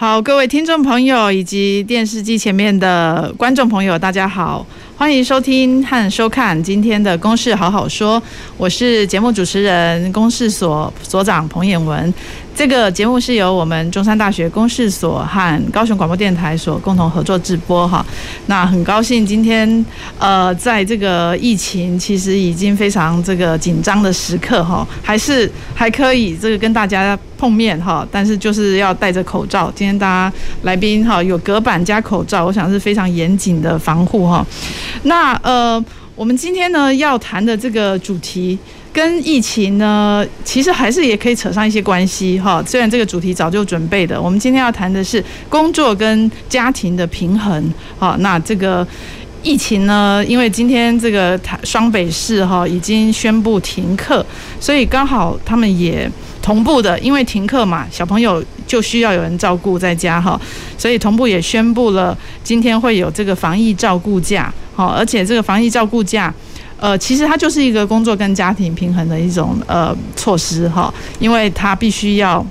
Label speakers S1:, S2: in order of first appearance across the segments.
S1: 好，各位听众朋友以及电视机前面的观众朋友，大家好，欢迎收听和收看今天的《公事好好说》，我是节目主持人公事所所长彭衍文。这个节目是由我们中山大学公事所和高雄广播电台所共同合作直播哈。那很高兴今天呃，在这个疫情其实已经非常这个紧张的时刻哈，还是 还可以这个跟大家碰面哈，但是就是要戴着口罩。今天大家来宾哈有隔板加口罩，我想是非常严谨的防护哈。那呃，我们今天呢要谈的这个主题。跟疫情呢，其实还是也可以扯上一些关系哈。虽然这个主题早就准备的，我们今天要谈的是工作跟家庭的平衡。好，那这个疫情呢，因为今天这个台双北市哈已经宣布停课，所以刚好他们也同步的，因为停课嘛，小朋友就需要有人照顾在家哈，所以同步也宣布了今天会有这个防疫照顾假。好，而且这个防疫照顾假。呃，其实它就是一个工作跟家庭平衡的一种呃措施哈，因为它必须要。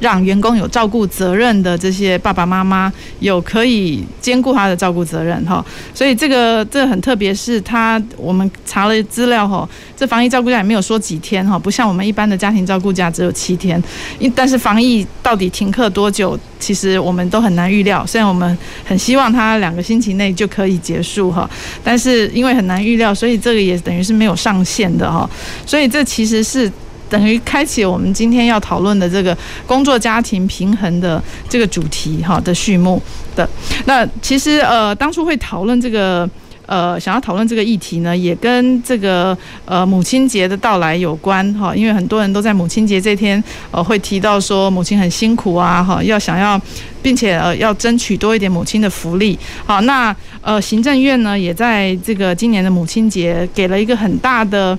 S1: 让员工有照顾责任的这些爸爸妈妈有可以兼顾他的照顾责任哈，所以这个这很特别，是他我们查了资料哈，这防疫照顾假也没有说几天哈，不像我们一般的家庭照顾假只有七天，因但是防疫到底停课多久，其实我们都很难预料。虽然我们很希望他两个星期内就可以结束哈，但是因为很难预料，所以这个也等于是没有上限的哈，所以这其实是。等于开启我们今天要讨论的这个工作家庭平衡的这个主题哈的序幕的。那其实呃当初会讨论这个呃想要讨论这个议题呢，也跟这个呃母亲节的到来有关哈，因为很多人都在母亲节这天呃会提到说母亲很辛苦啊哈，要想要并且呃要争取多一点母亲的福利。好，那呃行政院呢也在这个今年的母亲节给了一个很大的。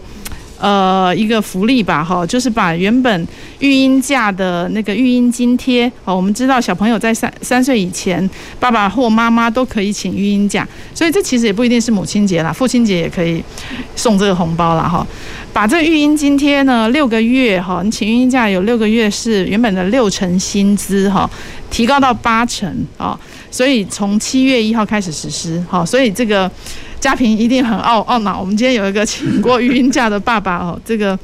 S1: 呃，一个福利吧，哈，就是把原本育婴假的那个育婴津贴，哦，我们知道小朋友在三三岁以前，爸爸或妈妈都可以请育婴假，所以这其实也不一定是母亲节啦，父亲节也可以送这个红包啦，哈。把这育婴津贴呢，六个月，哈，你请育婴假有六个月是原本的六成薪资，哈，提高到八成，啊，所以从七月一号开始实施，哈，所以这个。家庭一定很懊懊恼。我们今天有一个请过育婴假的爸爸哦，这个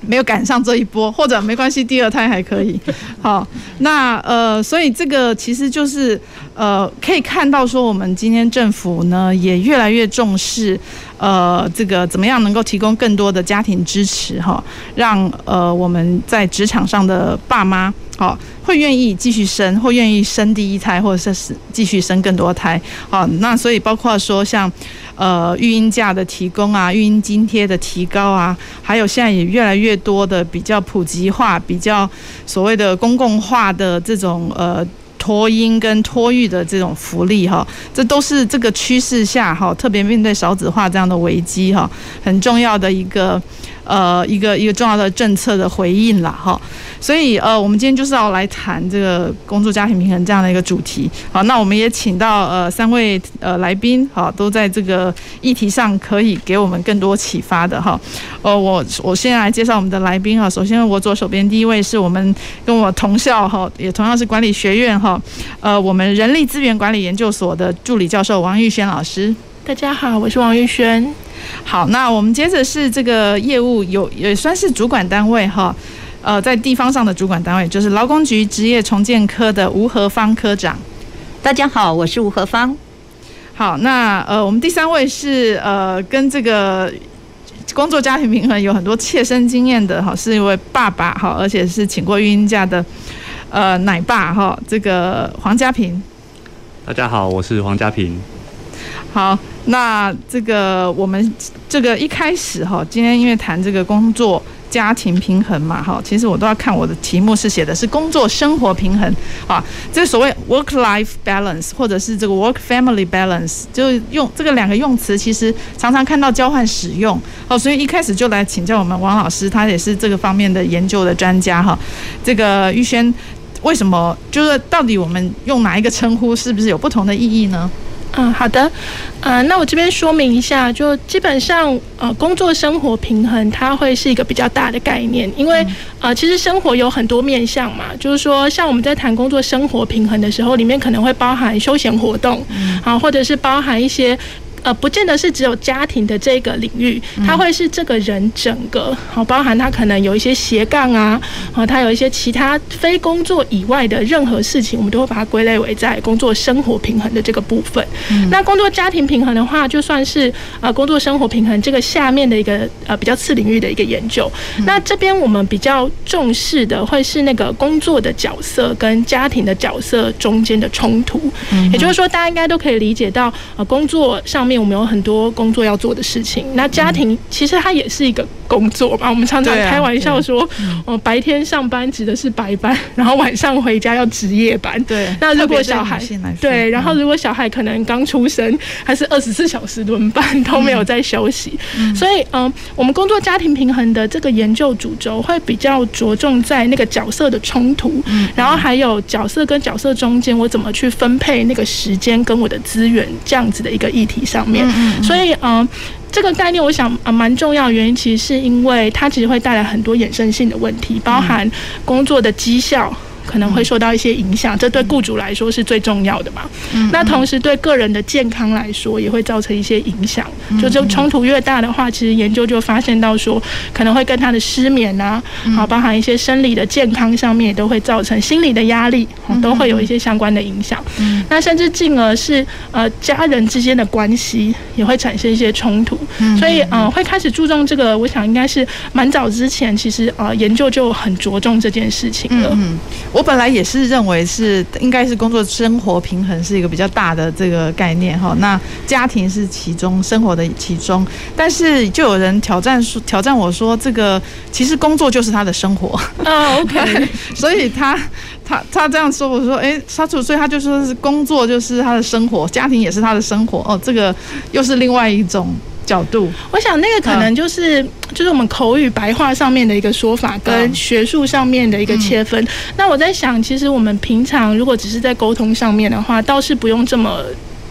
S1: 没有赶上这一波，或者没关系，第二胎还可以。好，那呃，所以这个其实就是呃，可以看到说，我们今天政府呢也越来越重视呃，这个怎么样能够提供更多的家庭支持哈，让呃我们在职场上的爸妈。好，会愿意继续生，或愿意生第一胎，或者是继续生更多胎。好，那所以包括说像，呃，育婴假的提供啊，育婴津贴的提高啊，还有现在也越来越多的比较普及化、比较所谓的公共化的这种呃托婴跟托育的这种福利哈，这都是这个趋势下哈，特别面对少子化这样的危机哈，很重要的一个。呃，一个一个重要的政策的回应了哈，所以呃，我们今天就是要来谈这个工作家庭平衡这样的一个主题。好，那我们也请到呃三位呃来宾，好，都在这个议题上可以给我们更多启发的哈。呃，我我先来介绍我们的来宾哈。首先，我左手边第一位是我们跟我同校哈，也同样是管理学院哈，呃，我们人力资源管理研究所的助理教授王玉轩老师。
S2: 大家好，我是王玉轩。
S1: 好，那我们接着是这个业务有也算是主管单位哈，呃，在地方上的主管单位就是劳工局职业重建科的吴和芳科长。
S3: 大家好，我是吴和芳。
S1: 好，那呃，我们第三位是呃，跟这个工作家庭平衡有很多切身经验的哈，是一位爸爸哈，而且是请过育婴假的呃奶爸哈，这个黄家平。
S4: 大家好，我是黄家平。
S1: 好，那这个我们这个一开始哈，今天因为谈这个工作家庭平衡嘛，哈，其实我都要看我的题目是写的是工作生活平衡啊，这所谓 work-life balance 或者是这个 work-family balance，就用这个两个用词，其实常常看到交换使用，哦，所以一开始就来请教我们王老师，他也是这个方面的研究的专家哈，这个玉轩，为什么就是到底我们用哪一个称呼，是不是有不同的意义呢？
S2: 嗯，好的，呃，那我这边说明一下，就基本上，呃，工作生活平衡它会是一个比较大的概念，因为呃，其实生活有很多面向嘛，就是说，像我们在谈工作生活平衡的时候，里面可能会包含休闲活动，啊，或者是包含一些。呃，不见得是只有家庭的这个领域，它会是这个人整个，好，包含他可能有一些斜杠啊，好，他有一些其他非工作以外的任何事情，我们都会把它归类为在工作生活平衡的这个部分。那工作家庭平衡的话，就算是呃工作生活平衡这个下面的一个呃比较次领域的一个研究。那这边我们比较重视的会是那个工作的角色跟家庭的角色中间的冲突。也就是说，大家应该都可以理解到，呃，工作上面。我们有很多工作要做的事情，那家庭其实它也是一个工作吧。我们常常开玩笑说，哦，白天上班指的是白班，然后晚上回家要值夜班。对，那如果小孩对，然后如果小孩可能刚出生，还是二十四小时轮班都没有在休息。所以，嗯，我们工作家庭平衡的这个研究主轴会比较着重在那个角色的冲突，然后还有角色跟角色中间我怎么去分配那个时间跟我的资源这样子的一个议题上。面，所以嗯，这个概念我想啊蛮重要的原因，其实是因为它其实会带来很多衍生性的问题，包含工作的绩效。可能会受到一些影响，这对雇主来说是最重要的嘛。那同时对个人的健康来说也会造成一些影响。就这冲突越大的话，其实研究就发现到说，可能会跟他的失眠啊，好，包含一些生理的健康上面也都会造成心理的压力，都会有一些相关的影响。那甚至进而是呃家人之间的关系也会产生一些冲突。所以呃会开始注重这个，我想应该是蛮早之前，其实呃研究就很着重这件事情了。
S1: 我本来也是认为是应该是工作生活平衡是一个比较大的这个概念哈，那家庭是其中生活的其中，但是就有人挑战说挑战我说这个其实工作就是他的生活啊，OK，所以他他他这样说我说哎，他就所以他就说是工作就是他的生活，家庭也是他的生活哦，这个又是另外一种。角度，
S2: 我想那个可能就是就是我们口语白话上面的一个说法，跟学术上面的一个切分。那我在想，其实我们平常如果只是在沟通上面的话，倒是不用这么。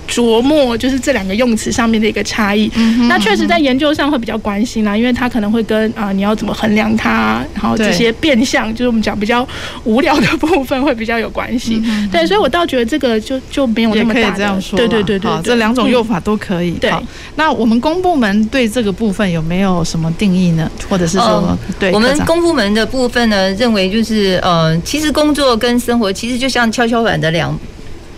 S2: 琢磨就是这两个用词上面的一个差异，那确实在研究上会比较关心啦，因为它可能会跟啊你要怎么衡量它，然后这些变相就是我们讲比较无聊的部分会比较有关系。对，所以我倒觉得这个就就没有那么大的。
S1: 这样说，
S2: 对对对对，
S1: 这两种用法都可以。对，那我们公部门对这个部分有没有什么定义呢？或者是说，对
S3: 我们公部门的部分呢，认为就是呃，其实工作跟生活其实就像跷跷板的两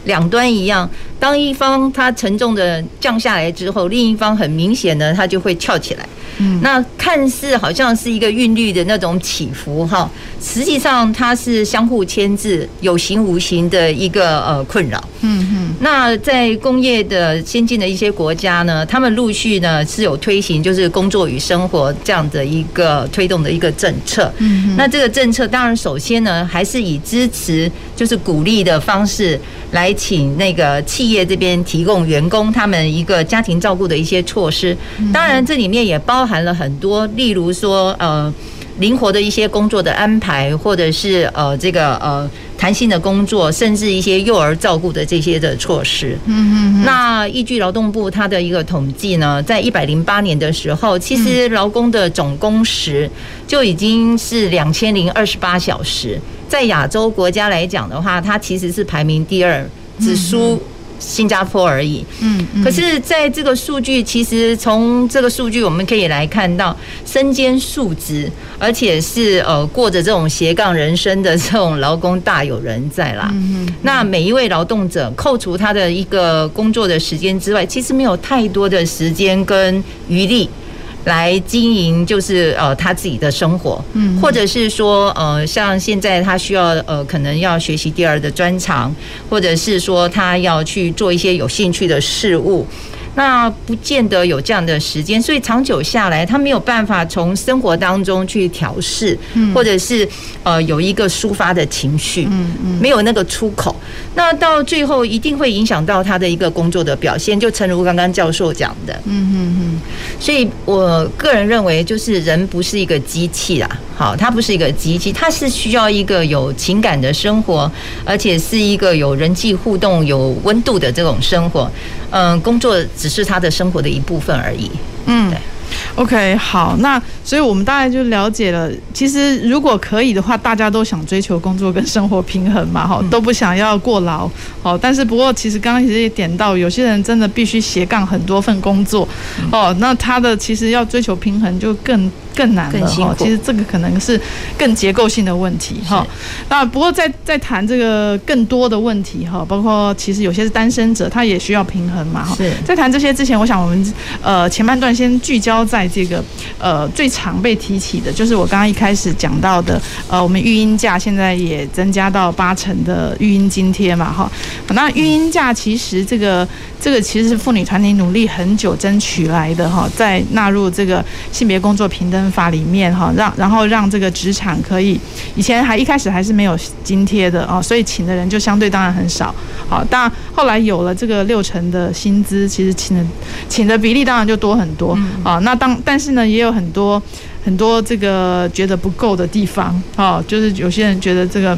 S3: 两端一样。当一方它沉重的降下来之后，另一方很明显呢它就会翘起来。嗯，那看似好像是一个韵律的那种起伏哈，实际上它是相互牵制、有形无形的一个呃困扰。嗯嗯。那在工业的先进的一些国家呢，他们陆续呢是有推行就是工作与生活这样的一个推动的一个政策。嗯。那这个政策当然首先呢还是以支持就是鼓励的方式来请那个企业这边提供员工他们一个家庭照顾的一些措施。当然这里面也包。含了很多，例如说，呃，灵活的一些工作的安排，或者是呃，这个呃，弹性的工作，甚至一些幼儿照顾的这些的措施。嗯嗯。那依据劳动部它的一个统计呢，在一百零八年的时候，其实劳工的总工时就已经是两千零二十八小时，在亚洲国家来讲的话，它其实是排名第二，只输。新加坡而已，嗯，可是在这个数据，其实从这个数据我们可以来看到，身兼数职，而且是呃过着这种斜杠人生的这种劳工大有人在啦。嗯，那每一位劳动者扣除他的一个工作的时间之外，其实没有太多的时间跟余力。来经营就是呃他自己的生活，嗯，或者是说呃像现在他需要呃可能要学习第二的专长，或者是说他要去做一些有兴趣的事物。那不见得有这样的时间，所以长久下来，他没有办法从生活当中去调试，或者是呃有一个抒发的情绪，嗯嗯，没有那个出口，那到最后一定会影响到他的一个工作的表现，就诚如刚刚教授讲的，嗯嗯嗯，所以我个人认为，就是人不是一个机器啦，好，他不是一个机器，他是需要一个有情感的生活，而且是一个有人际互动、有温度的这种生活，嗯，工作只是他的生活的一部分而已，嗯，对。
S1: OK，好，那所以我们大概就了解了。其实如果可以的话，大家都想追求工作跟生活平衡嘛，哈，都不想要过劳，好。但是不过，其实刚刚其实也点到，有些人真的必须斜杠很多份工作，哦，那他的其实要追求平衡就更。更难了哈，其实这个可能是更结构性的问题哈。那不过在在谈这个更多的问题哈，包括其实有些是单身者，他也需要平衡嘛哈。在谈这些之前，我想我们呃前半段先聚焦在这个呃最常被提起的，就是我刚刚一开始讲到的呃我们育婴假现在也增加到八成的育婴津贴嘛哈。那育婴假其实这个这个其实是妇女团体努力很久争取来的哈，在纳入这个性别工作平等法里面哈，让然后让这个职场可以，以前还一开始还是没有津贴的哦，所以请的人就相对当然很少。好，但后来有了这个六成的薪资，其实请的请的比例当然就多很多啊。那当但是呢，也有很多很多这个觉得不够的地方啊，就是有些人觉得这个。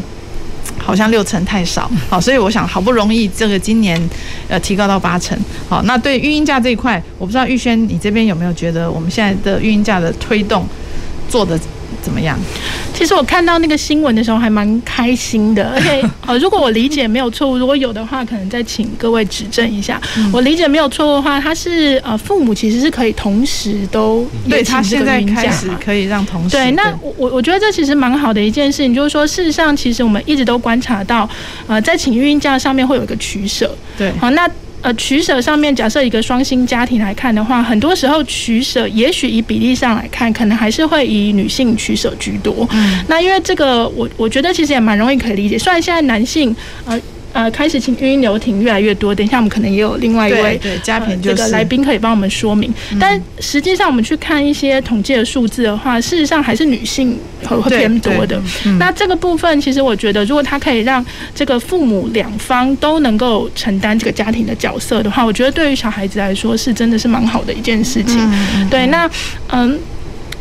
S1: 好像六成太少，好，所以我想好不容易这个今年呃提高到八成，好，那对育婴假这一块，我不知道玉轩你这边有没有觉得我们现在的育婴假的推动做的怎么样？
S2: 其实我看到那个新闻的时候还蛮开心的，而且呃，如果我理解没有错误，如果有的话，可能再请各位指正一下。我理解没有错误的话，他是呃父母其实是可以同时都
S1: 对他现在开始可以让同时
S2: 对。那我我我觉得这其实蛮好的一件事情，就是说事实上其实我们一直都观察到，呃，在请育婴假上面会有一个取舍。
S1: 对，
S2: 好那。呃，取舍上面，假设一个双薪家庭来看的话，很多时候取舍，也许以比例上来看，可能还是会以女性取舍居多。嗯，那因为这个，我我觉得其实也蛮容易可以理解。虽然现在男性，呃。呃，开始请育婴留停越来越多。等一下，我们可能也有另外一位
S1: 对嘉宾这个
S2: 来宾可以帮我们说明。但实际上，我们去看一些统计的数字的话，事实上还是女性会会偏多的。那这个部分，其实我觉得，如果他可以让这个父母两方都能够承担这个家庭的角色的话，我觉得对于小孩子来说是真的是蛮好的一件事情。对，那嗯，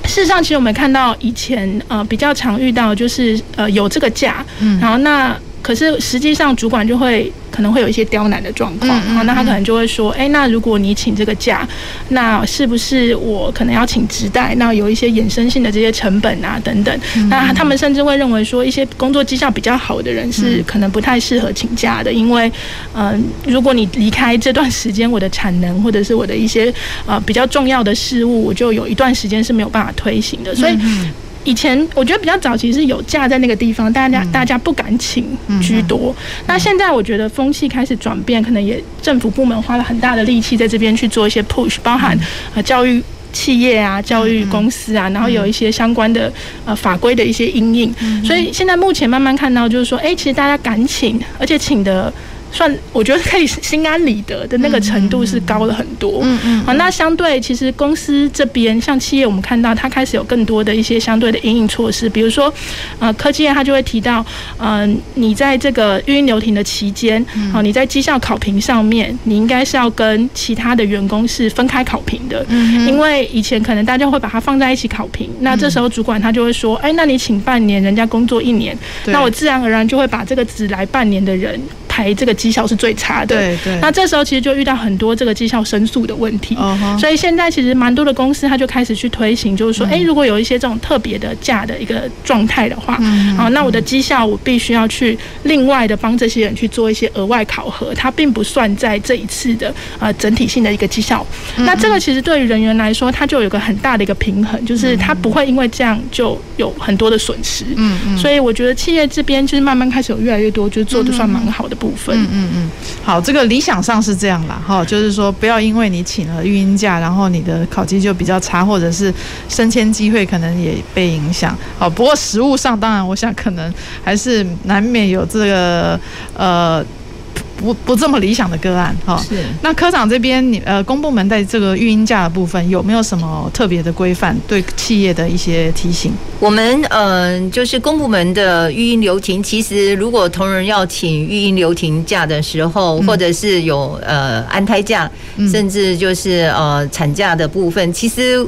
S2: 事实上，其实我们看到以前呃比较常遇到就是呃有这个假，然后那。可是实际上，主管就会可能会有一些刁难的状况，然后那他可能就会说：“哎，那如果你请这个假，那是不是我可能要请直代？那有一些衍生性的这些成本啊，等等。那他们甚至会认为说，一些工作绩效比较好的人是可能不太适合请假的，因为嗯，如果你离开这段时间，我的产能或者是我的一些呃比较重要的事务，我就有一段时间是没有办法推行的，所以。”以前我觉得比较早期是有假在那个地方，大家大家不敢请居多。那现在我觉得风气开始转变，可能也政府部门花了很大的力气在这边去做一些 push，包含呃教育企业啊、教育公司啊，然后有一些相关的呃法规的一些因应。所以现在目前慢慢看到就是说，哎，其实大家敢请，而且请的。算我觉得可以心安理得的那个程度是高了很多。嗯嗯。好，那相对其实公司这边像企业，我们看到它开始有更多的一些相对的应应措施，比如说呃科技业它就会提到，嗯、呃，你在这个育婴留停的期间，好，你在绩效考评上面，你应该是要跟其他的员工是分开考评的。嗯。因为以前可能大家会把它放在一起考评，那这时候主管他就会说，哎，那你请半年，人家工作一年，那我自然而然就会把这个只来半年的人。排这个绩效是最差的，对对。那这时候其实就遇到很多这个绩效申诉的问题，所以现在其实蛮多的公司他就开始去推行，就是说，哎，如果有一些这种特别的假的一个状态的话，啊，那我的绩效我必须要去另外的帮这些人去做一些额外考核，它并不算在这一次的呃整体性的一个绩效。那这个其实对于人员来说，它就有个很大的一个平衡，就是它不会因为这样就有很多的损失。嗯嗯。所以我觉得企业这边就是慢慢开始有越来越多，就是做的算蛮好的部
S1: 嗯嗯嗯，好，这个理想上是这样啦，哈，就是说不要因为你请了育婴假，然后你的考绩就比较差，或者是升迁机会可能也被影响。好，不过实物上当然，我想可能还是难免有这个呃。不不这么理想的个案哈。
S3: 是。
S1: 那科长这边，你呃公部门在这个育婴假的部分有没有什么特别的规范，对企业的一些提醒？
S3: 我们嗯、呃，就是公部门的育婴留停，其实如果同仁要请育婴留停假的时候，或者是有呃安胎假，甚至就是呃产假的部分，其实。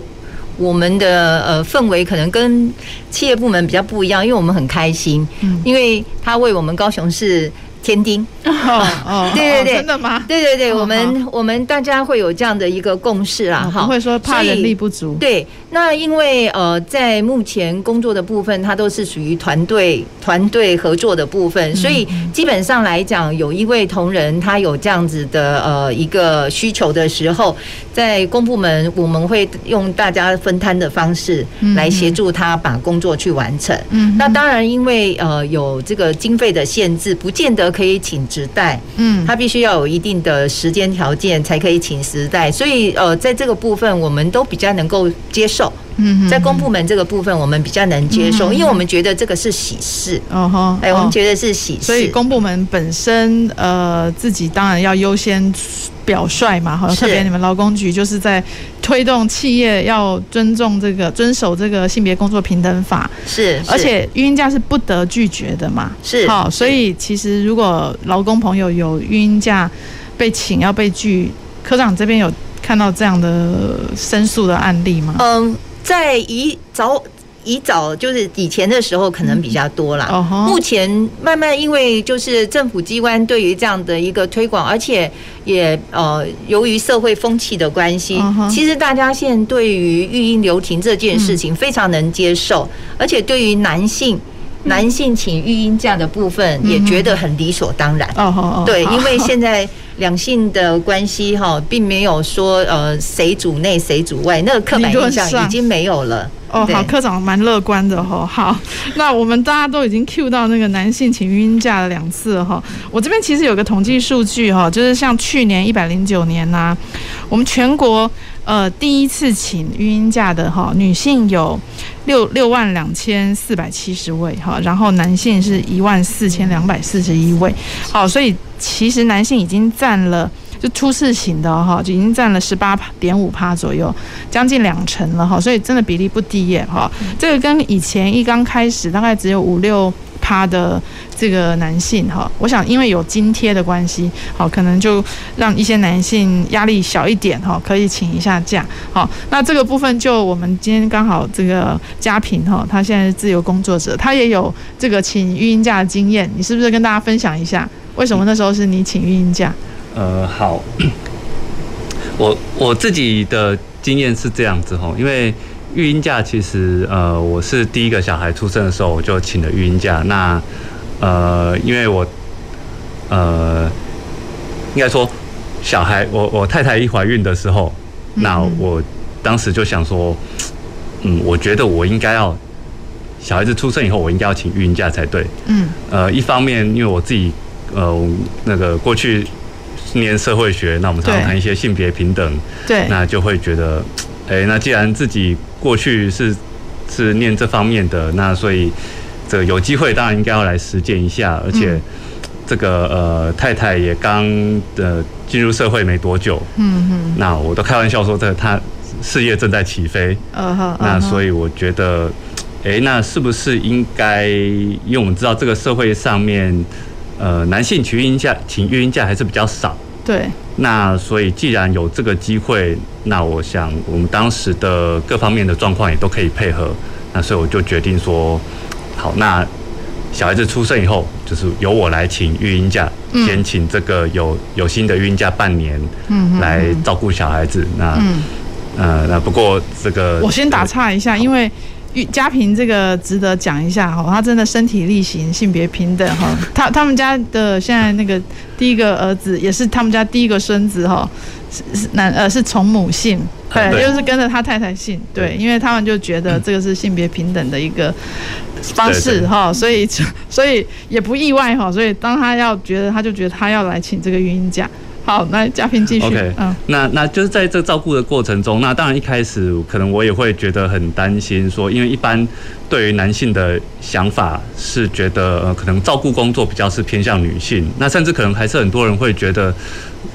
S3: 我们的呃氛围可能跟企业部门比较不一样，因为我们很开心，因为他为我们高雄市添丁。
S1: 哦哦，
S3: 对对对，
S1: 真的吗？
S3: 对对对，我们我们大家会有这样的一个共识啦，哈，
S1: 不会说怕人力不足。
S3: 对，那因为呃，在目前工作的部分，它都是属于团队团队合作的部分，所以基本上来讲，有一位同仁他有这样子的呃一个需求的时候，在公部门我们会用大家分摊的方式来协助他把工作去完成。嗯，那当然因为呃有这个经费的限制，不见得可以请直代，嗯，他必须要有一定的时间条件才可以请直代，所以呃，在这个部分我们都比较能够接受。嗯，在公部门这个部分，我们比较能接受，因为我们觉得这个是喜事。哦哈，哎，我们觉得是喜事。
S1: 所以公部门本身呃自己当然要优先表率嘛，好，特别你们劳工局就是在推动企业要尊重这个遵守这个性别工作平等法。
S3: 是，
S1: 而且孕婴假是不得拒绝的嘛。
S3: 是，
S1: 好，所以其实如果劳工朋友有孕婴假被请要被拒，科长这边有看到这样的申诉的案例吗？
S3: 嗯。在以早以早就是以前的时候，可能比较多啦。目前慢慢因为就是政府机关对于这样的一个推广，而且也呃由于社会风气的关系，其实大家现在对于育婴留停这件事情非常能接受，而且对于男性男性请育婴假的部分也觉得很理所当然。对，因为现在。两性的关系哈，并没有说呃谁主内谁主外，那个刻板印象已经没有了。
S1: 哦，好，科长蛮乐观的哈。好，那我们大家都已经 cue 到那个男性请孕假了两次哈。我这边其实有个统计数据哈，就是像去年一百零九年呐、啊，我们全国呃第一次请育婴假的哈女性有六六万两千四百七十位哈，然后男性是一万四千两百四十一位。好，所以。其实男性已经占了，就初次请的哈，就已经占了十八点五趴左右，将近两成了哈，所以真的比例不低耶哈。这个跟以前一刚开始大概只有五六趴的这个男性哈，我想因为有津贴的关系，好，可能就让一些男性压力小一点哈，可以请一下假。好，那这个部分就我们今天刚好这个嘉平哈，他现在是自由工作者，他也有这个请育婴假的经验，你是不是跟大家分享一下？为什么那时候是你请育婴假？
S4: 呃，好，我我自己的经验是这样子哈，因为育婴假其实呃，我是第一个小孩出生的时候我就请了育婴假。那呃，因为我呃，应该说小孩，我我太太一怀孕的时候，那我当时就想说，嗯，我觉得我应该要小孩子出生以后，我应该要请育婴假才对。嗯，呃，一方面因为我自己。呃，那个过去念社会学，那我们常常谈一些性别平等，
S1: 对，
S4: 那就会觉得，哎、欸，那既然自己过去是是念这方面的，那所以这个有机会当然应该要来实践一下，而且这个呃太太也刚的进入社会没多久，嗯嗯，那我都开玩笑说，这她事业正在起飞，嗯哼，那所以我觉得，哎、欸，那是不是应该，因为我们知道这个社会上面。呃，男性请育婴假，请育婴假还是比较少。
S1: 对。
S4: 那所以既然有这个机会，那我想我们当时的各方面的状况也都可以配合。那所以我就决定说，好，那小孩子出生以后，就是由我来请育婴假，嗯、先请这个有有薪的育婴假半年，嗯，来照顾小孩子。那，嗯、呃，那不过这个
S1: 我先打岔一下，因为。家平这个值得讲一下哈，他真的身体力行，性别平等哈。他他们家的现在那个第一个儿子，也是他们家第一个孙子哈，是是男呃是从母姓，对，就是跟着他太太姓，对，因为他们就觉得这个是性别平等的一个方式哈，所以所以也不意外哈。所以当他要觉得，他就觉得他要来请这个孕婴假。好，那嘉宾继续。
S4: OK，嗯，那那就是在这照顾的过程中，那当然一开始可能我也会觉得很担心，说因为一般对于男性的想法是觉得呃，可能照顾工作比较是偏向女性，那甚至可能还是很多人会觉得，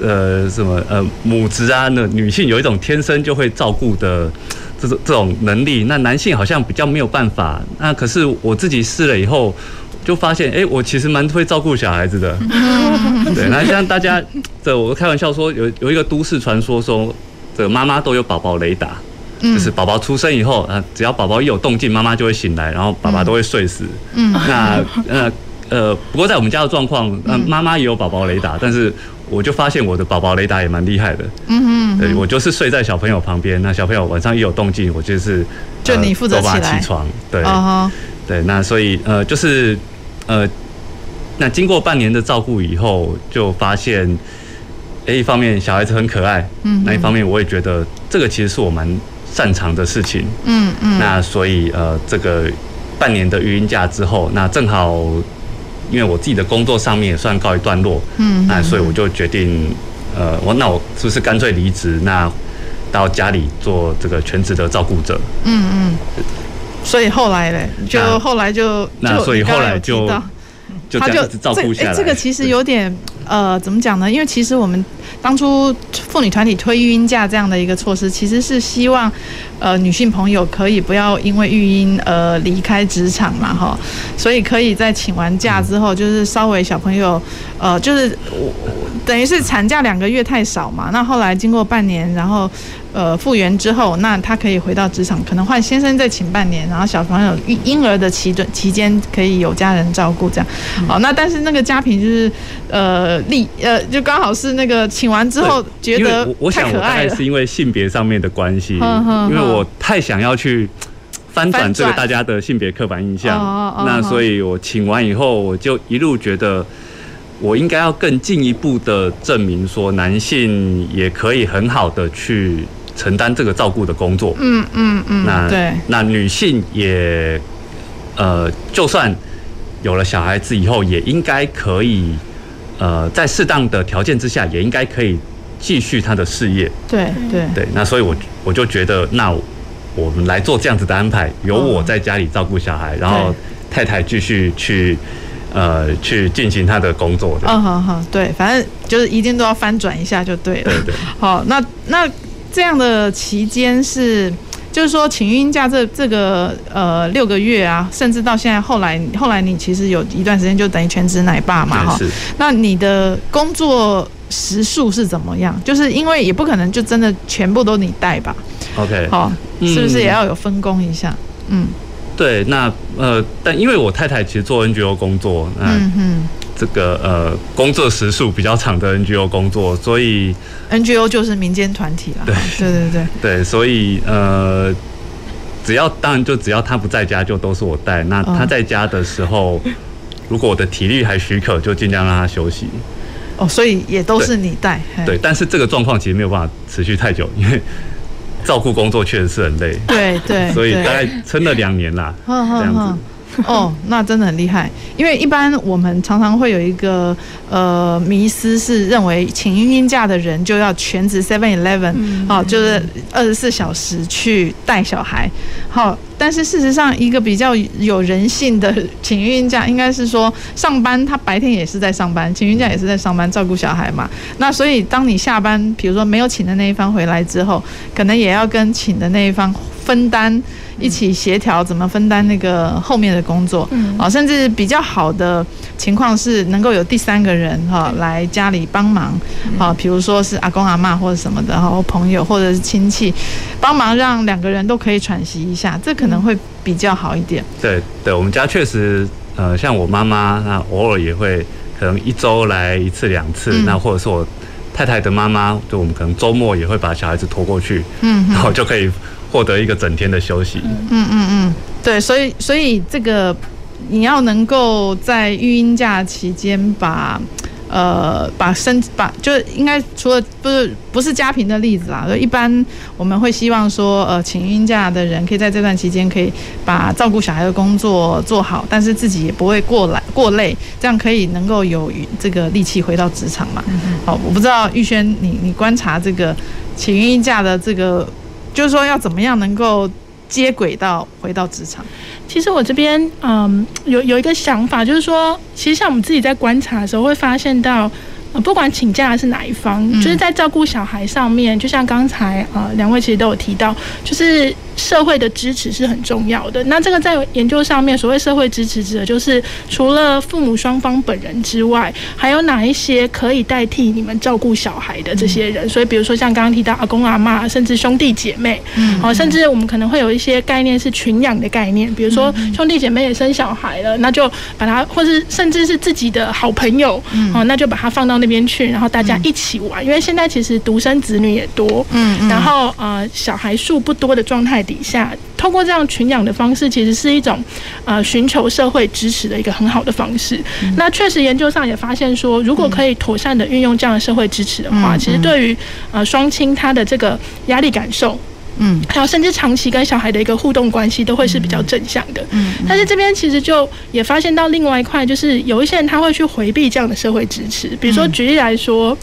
S4: 呃，什么呃母职啊，那女性有一种天生就会照顾的这种这种能力，那男性好像比较没有办法。那可是我自己试了以后。就发现，哎、欸，我其实蛮会照顾小孩子的。对，那像大家，这我开玩笑说，有有一个都市传说说，这妈妈都有宝宝雷达，就是宝宝出生以后，啊，只要宝宝一有动静，妈妈就会醒来，然后爸爸都会睡死。嗯，那呃呃，不过在我们家的状况，嗯，妈妈也有宝宝雷达，但是我就发现我的宝宝雷达也蛮厉害的。嗯嗯，对，我就是睡在小朋友旁边，那小朋友晚上一有动静，我就是
S1: 就你负责起来
S4: 起床。对，对，那所以呃就是。呃，那经过半年的照顾以后，就发现，哎，一方面小孩子很可爱，嗯，那一方面我也觉得这个其实是我蛮擅长的事情，嗯嗯。那所以呃，这个半年的育婴假之后，那正好因为我自己的工作上面也算告一段落，嗯，那所以我就决定，呃，我那我是不是干脆离职，那到家里做这个全职的照顾者，嗯嗯。
S1: 所以后来呢，就后来就
S4: 那所以后来就就他就照顾下来。
S1: 这个其实有点呃，怎么讲呢？因为其实我们当初妇女团体推育婴假这样的一个措施，其实是希望呃女性朋友可以不要因为育婴而离开职场嘛，哈。所以可以在请完假之后，就是稍微小朋友呃，就是等于是产假两个月太少嘛。那后来经过半年，然后。呃，复原之后，那他可以回到职场，可能换先生再请半年，然后小朋友婴婴儿的期准期间可以有家人照顾，这样。好，那但是那个家庭就是呃立呃，就刚好是那个请完之后觉得太可爱了。
S4: 我想我大概是因为性别上面的关系，因为我太想要去翻转这个大家的性别刻板印象，那所以我请完以后，我就一路觉得。我应该要更进一步的证明说，男性也可以很好的去承担这个照顾的工作。嗯嗯嗯。那对，那女性也，呃，就算有了小孩子以后，也应该可以，呃，在适当的条件之下，也应该可以继续他的事业。
S1: 对对对。
S4: 那所以我我就觉得，那我们来做这样子的安排，由我在家里照顾小孩，然后太太继续去。呃，去进行他的工作的。嗯，
S1: 好好，对，反正就是一定都要翻转一下就对了。对对。好，那那这样的期间是，就是说请孕假这这个呃六个月啊，甚至到现在后来后来你其实有一段时间就等于全职奶爸嘛哈。是。那你的工作时数是怎么样？就是因为也不可能就真的全部都你带吧。
S4: OK。
S1: 好，是不是也要有分工一下？嗯。
S4: 对，那呃，但因为我太太其实做 NGO 工作，那这个呃工作时数比较长的 NGO 工作，所以
S1: NGO 就是民间团体了。对对对对
S4: 对，所以呃，只要当然就只要他不在家，就都是我带。那他在家的时候，如果我的体力还许可，就尽量让他休息。
S1: 哦，所以也都是你带。
S4: 对，但是这个状况其实没有办法持续太久，因为。照顾工作确实是很累，
S1: 对对，
S4: 所以大概撑了两年啦，这样子。
S1: 哦，那真的很厉害，因为一般我们常常会有一个呃迷思，是认为请孕婴假的人就要全职 Seven Eleven，好，就是二十四小时去带小孩，好，但是事实上一个比较有人性的请育婴假，应该是说上班他白天也是在上班，请育婴假也是在上班照顾小孩嘛，那所以当你下班，比如说没有请的那一方回来之后，可能也要跟请的那一方分担。一起协调怎么分担那个后面的工作，嗯。啊，甚至比较好的情况是能够有第三个人哈来家里帮忙，啊，比如说是阿公阿妈或者什么的，或朋友或者是亲戚帮忙，让两个人都可以喘息一下，这可能会比较好一点。
S4: 对对，我们家确实，呃，像我妈妈，那偶尔也会可能一周来一次两次，那或者是我太太的妈妈，就我们可能周末也会把小孩子拖过去，嗯，然后就可以。获得一个整天的休息。
S1: 嗯嗯嗯，对，所以所以这个你要能够在育婴假期间把呃，把身把就应该除了不是不是家贫的例子啦，一般我们会希望说，呃，请孕假的人可以在这段期间可以把照顾小孩的工作做好，但是自己也不会过来过累，这样可以能够有这个力气回到职场嘛。好，我不知道玉轩，你你观察这个请孕假的这个，就是说要怎么样能够接轨到回到职场？
S2: 其实我这边嗯有有一个想法，就是说，其实像我们自己在观察的时候，会发现到。不管请假的是哪一方，就是在照顾小孩上面，就像刚才呃两位其实都有提到，就是社会的支持是很重要的。那这个在研究上面，所谓社会支持指的就是除了父母双方本人之外，还有哪一些可以代替你们照顾小孩的这些人。所以比如说像刚刚提到阿公阿妈，甚至兄弟姐妹，好，甚至我们可能会有一些概念是群养的概念，比如说兄弟姐妹也生小孩了，那就把他，或是甚至是自己的好朋友，哦，那就把他放到那边去，然后大家一起玩。因为现在其实独生子女也多，嗯，然后呃小孩数不多的状态底下，通过这样群养的方式，其实是一种呃寻求社会支持的一个很好的方式。那确实研究上也发现说，如果可以妥善的运用这样的社会支持的话，其实对于呃双亲他的这个压力感受。嗯，还有甚至长期跟小孩的一个互动关系都会是比较正向的。嗯，但是这边其实就也发现到另外一块，就是有一些人他会去回避这样的社会支持。比如说举例来说，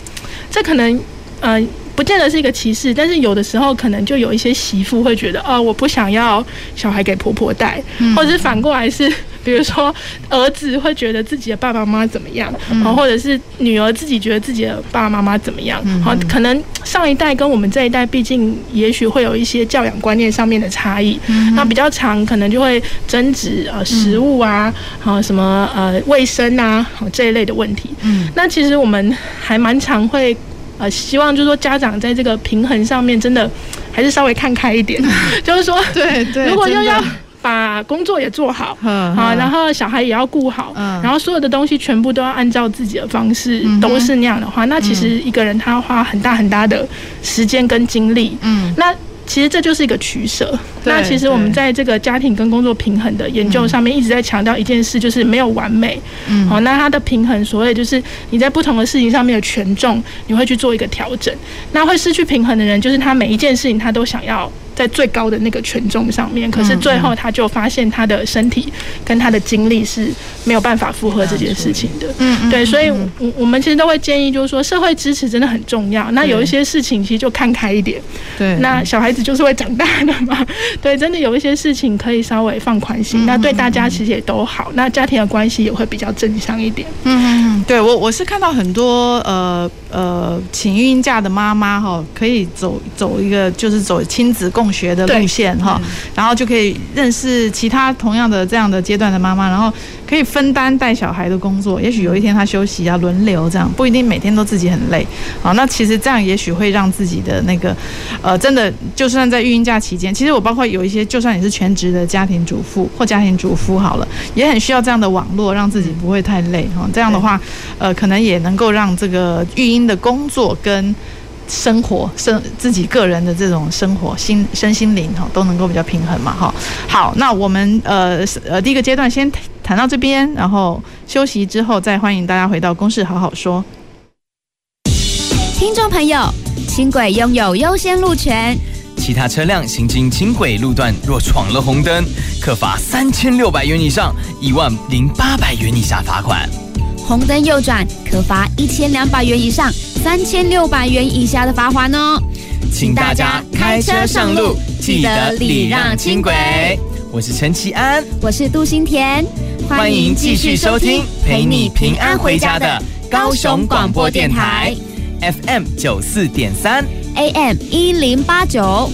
S2: 这可能呃不见得是一个歧视，但是有的时候可能就有一些媳妇会觉得，哦，我不想要小孩给婆婆带，或者是反过来是。比如说，儿子会觉得自己的爸爸妈妈怎么样，嗯，或者是女儿自己觉得自己的爸爸妈妈怎么样，好，可能上一代跟我们这一代，毕竟也许会有一些教养观念上面的差异，那比较长，可能就会争执呃食物啊，好什么呃卫生啊，好这一类的问题。嗯，那其实我们还蛮常会呃希望，就是说家长在这个平衡上面，真的还是稍微看开一点，就是说，对对，如果又要。把工作也做好，好，然后小孩也要顾好，然后所有的东西全部都要按照自己的方式，都是那样的话，那其实一个人他要花很大很大的时间跟精力，嗯，那其实这就是一个取舍。那其实我们在这个家庭跟工作平衡的研究上面一直在强调一件事，就是没有完美，嗯，好，那它的平衡，所谓就是你在不同的事情上面的权重，你会去做一个调整。那会失去平衡的人，就是他每一件事情他都想要。在最高的那个权重上面，可是最后他就发现他的身体跟他的精力是没有办法负荷这件事情的。嗯，对，所以，我我们其实都会建议，就是说，社会支持真的很重要。那有一些事情其实就看开一点。对，那小孩子就是会长大的嘛。对，真的有一些事情可以稍微放宽心，那对大家其实也都好。那家庭的关系也会比较正向一点。嗯嗯嗯，
S1: 对我我是看到很多呃呃请孕假的妈妈哈，可以走走一个就是走亲子共。学的路线哈，然后就可以认识其他同样的这样的阶段的妈妈，然后可以分担带小孩的工作。也许有一天她休息啊，轮流这样，不一定每天都自己很累。好，那其实这样也许会让自己的那个呃，真的就算在孕婴假期间，其实我包括有一些，就算你是全职的家庭主妇或家庭主妇好了，也很需要这样的网络，让自己不会太累哈。这样的话，呃，可能也能够让这个育婴的工作跟。生活生自己个人的这种生活心身心灵哈都能够比较平衡嘛哈。好，那我们呃呃第一个阶段先谈到这边，然后休息之后再欢迎大家回到公事好好说。
S5: 听众朋友，轻轨拥有优先路权，
S6: 其他车辆行经轻轨路段若闯了红灯，可罚三千六百元以上一万零八百元以下罚款。
S5: 红灯右转可罚一千两百元以上三千六百元以下的罚锾哦，
S6: 请大家开车上路记得礼让轻轨。我是陈其安，
S5: 我是杜新田，
S6: 欢迎继续收听陪你平安回家的高雄广播电台。FM 九四点三。
S5: AM 一零八九。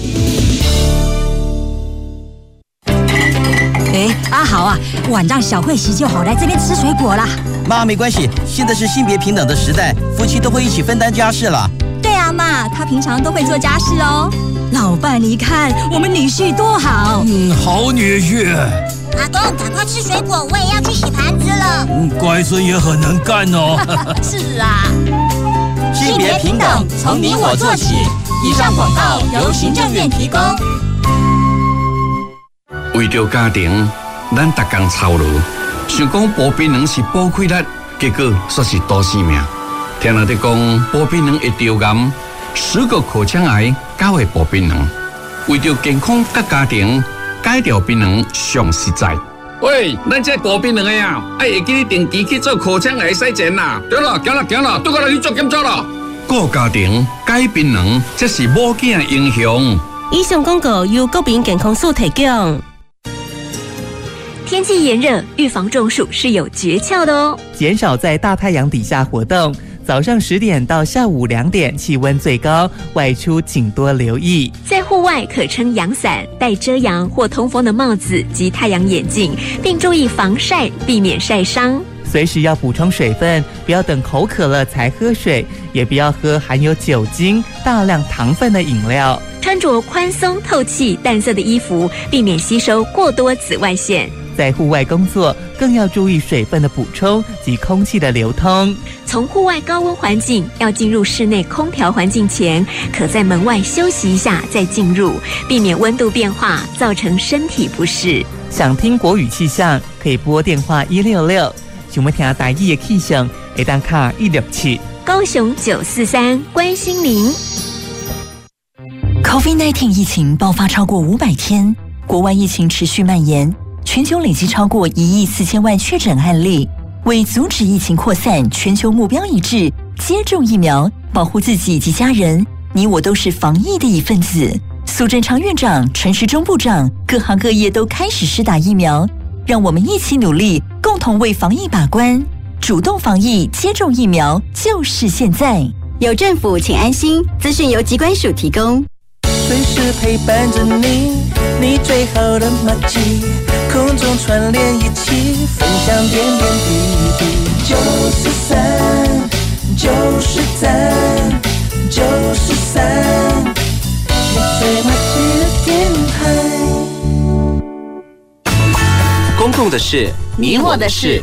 S7: 阿豪啊，晚上小慧洗就好，来这边吃水果啦。
S8: 妈，没关系，现在是性别平等的时代，夫妻都会一起分担家事了。
S7: 对啊，妈，他平常都会做家事哦。老伴，你看我们女婿多好。
S9: 嗯，好女婿。
S10: 阿公，赶快吃水果，我也要去洗盘子了。
S9: 嗯，乖孙也很能干哦。
S7: 是啊。
S6: 性别平等，从你我做起。以上广告由行政院提供。
S11: 为着家庭，咱逐工操劳。想讲薄冰能是宝贵的，结果说是多性命。听人哋讲，薄冰人会得癌，十个口腔癌九个薄冰人。为着健康甲家庭，戒掉槟榔上实在。喂，咱这薄冰人的呀，哎，会记得定期去做口腔癌筛检啦。对了，行啦，行啦，都过来去做检查了。顾家庭戒槟榔，这是无惊英雄。
S12: 以上广告由国民健康署提供。
S7: 天气炎热，预防中暑是有诀窍的哦。
S13: 减少在大太阳底下活动，早上十点到下午两点气温最高，外出请多留意。
S7: 在户外可撑阳伞、戴遮阳或通风的帽子及太阳眼镜，并注意防晒，避免晒伤。
S13: 随时要补充水分，不要等口渴了才喝水，也不要喝含有酒精、大量糖分的饮料。
S7: 穿着宽松透气、淡色的衣服，避免吸收过多紫外线。
S13: 在户外工作，更要注意水分的补充及空气的流通。
S7: 从户外高温环境要进入室内空调环境前，可在门外休息一下再进入，避免温度变化造成身体不适。
S13: 想听国语气象，可以拨电话一六六。想要听台语的气象，可以打卡一六七。
S7: 高雄九四三关心您。
S14: COVID-19 疫情爆发超过五百天，国外疫情持续蔓延。全球累计超过一亿四千万确诊案例，为阻止疫情扩散，全球目标一致：接种疫苗，保护自己及家人。你我都是防疫的一份子。苏贞昌院长、陈时中部长，各行各业都开始施打疫苗，让我们一起努力，共同为防疫把关。主动防疫，接种疫苗就是现在。
S7: 有政府，请安心。资讯由机关署提供。
S15: 随时陪伴着你，你最好的默契，空中串联一起，分享点点滴滴。九十三，九十三，九十三，你最默契的电台。
S16: 公共的事，你我的事。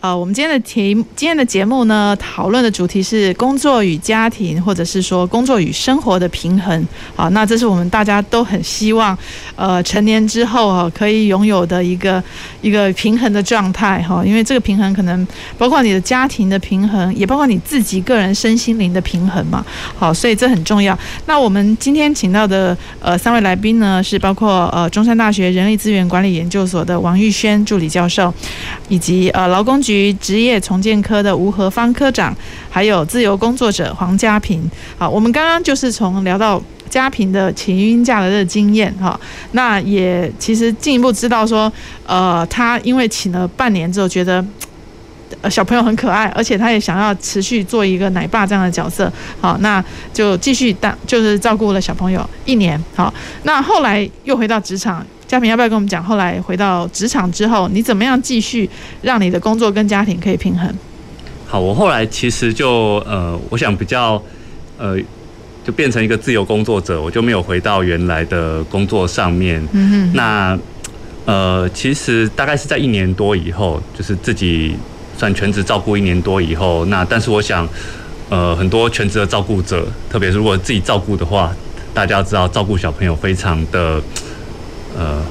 S1: 呃，我们今天的题，今天的节目呢，讨论的主题是工作与家庭，或者是说工作与生活的平衡。好，那这是我们大家都很希望，呃，成年之后啊，可以拥有的一个一个平衡的状态哈。因为这个平衡可能包括你的家庭的平衡，也包括你自己个人身心灵的平衡嘛。好，所以这很重要。那我们今天请到的呃三位来宾呢，是包括呃中山大学人力资源管理研究所的王玉轩助理教授，以及呃劳工局。局职业重建科的吴和芳科长，还有自由工作者黄家平。好，我们刚刚就是从聊到家平的请育婴假的这个经验哈，那也其实进一步知道说，呃，他因为请了半年之后，觉得呃小朋友很可爱，而且他也想要持续做一个奶爸这样的角色，好，那就继续当就是照顾了小朋友一年，好，那后来又回到职场。家平要不要跟我们讲？后来回到职场之后，你怎么样继续让你的工作跟家庭可以平衡？
S4: 好，我后来其实就呃，我想比较呃，就变成一个自由工作者，我就没有回到原来的工作上面。嗯哼。那呃，其实大概是在一年多以后，就是自己算全职照顾一年多以后，那但是我想，呃，很多全职的照顾者，特别是如果自己照顾的话，大家知道照顾小朋友非常的。呃，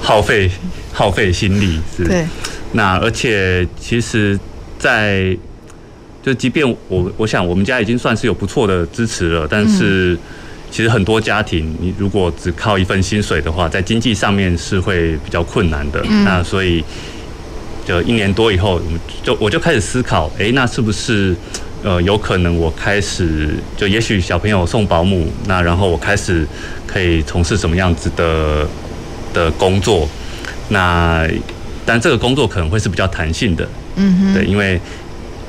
S4: 耗费耗费心力是。对。那而且其实，在就即便我我想我们家已经算是有不错的支持了，但是其实很多家庭，你如果只靠一份薪水的话，在经济上面是会比较困难的。嗯。那所以就一年多以后，就我就开始思考，哎，那是不是呃有可能我开始就也许小朋友送保姆，那然后我开始可以从事什么样子的。的工作，那但这个工作可能会是比较弹性的，嗯哼，对，因为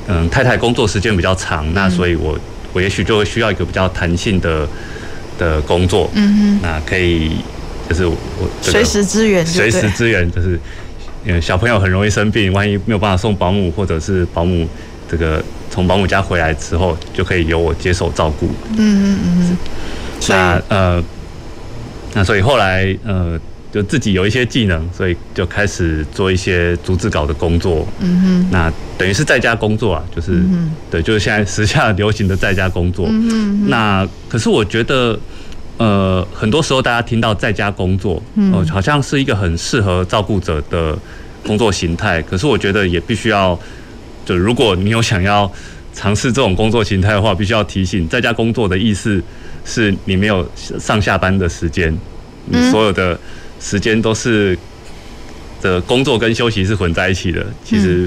S4: 嗯太太工作时间比较长，那所以我我也许就会需要一个比较弹性的的工作，嗯哼，那可以就是我
S1: 随时支援，
S4: 随时支援，就是嗯小朋友很容易生病，万一没有办法送保姆，或者是保姆这个从保姆家回来之后，就可以由我接手照顾，嗯嗯嗯，那呃那所以后来呃。就自己有一些技能，所以就开始做一些逐字稿的工作。
S1: 嗯哼，
S4: 那等于是在家工作啊，就是、
S1: 嗯、
S4: 对，就是现在时下流行的在家工作。
S1: 嗯哼，
S4: 那可是我觉得，呃，很多时候大家听到在家工作，嗯、呃，好像是一个很适合照顾者的工作形态。可是我觉得也必须要，就如果你有想要尝试这种工作形态的话，必须要提醒，在家工作的意思是你没有上下班的时间，你所有的时间都是的工作跟休息是混在一起的，其实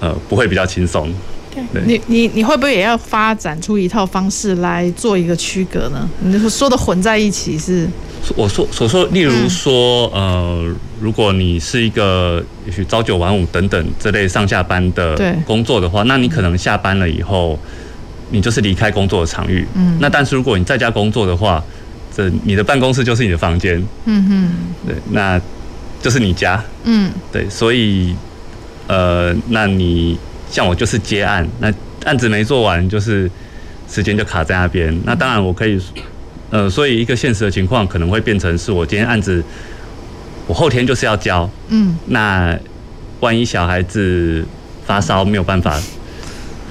S4: 呃不会比较轻松。
S1: 对，你你你会不会也要发展出一套方式来做一个区隔呢？你说的混在一起是？
S4: 我说所说，例如说，呃，如果你是一个也许朝九晚五等等这类上下班的工作的话，那你可能下班了以后，你就是离开工作的场域。嗯。那但是如果你在家工作的话，这你的办公室就是你的房间。
S1: 嗯哼。
S4: 对，那就是你家。
S1: 嗯。
S4: 对，所以，呃，那你。像我就是接案，那案子没做完，就是时间就卡在那边。那当然我可以，呃，所以一个现实的情况可能会变成是我今天案子，我后天就是要交。
S1: 嗯。
S4: 那万一小孩子发烧没有办法，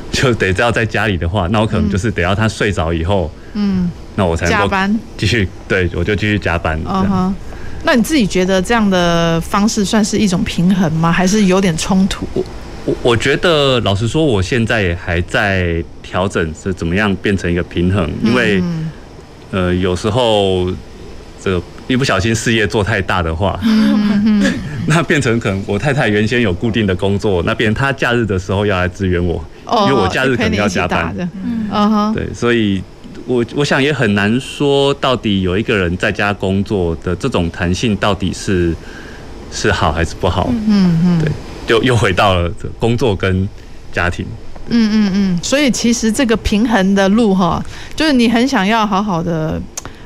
S4: 就得要在家里的话，那我可能就是得要他睡着以后，
S1: 嗯，
S4: 那我才能够继续，对，我就继续加班。
S1: 嗯哼。那你自己觉得这样的方式算是一种平衡吗？还是有点冲突？
S4: 我我觉得，老实说，我现在也还在调整是怎么样变成一个平衡，因为，呃，有时候这个一不小心事业做太大的话，那变成可能我太太原先有固定的工作，那变成她假日的时候要来支援我，因为我假日可能要加班，
S1: 嗯，
S4: 对，所以我我想也很难说到底有一个人在家工作的这种弹性到底是是好还是不好，
S1: 嗯嗯，
S4: 对。就又回到了工作跟家庭。
S1: 嗯嗯嗯，所以其实这个平衡的路哈，就是你很想要好好的，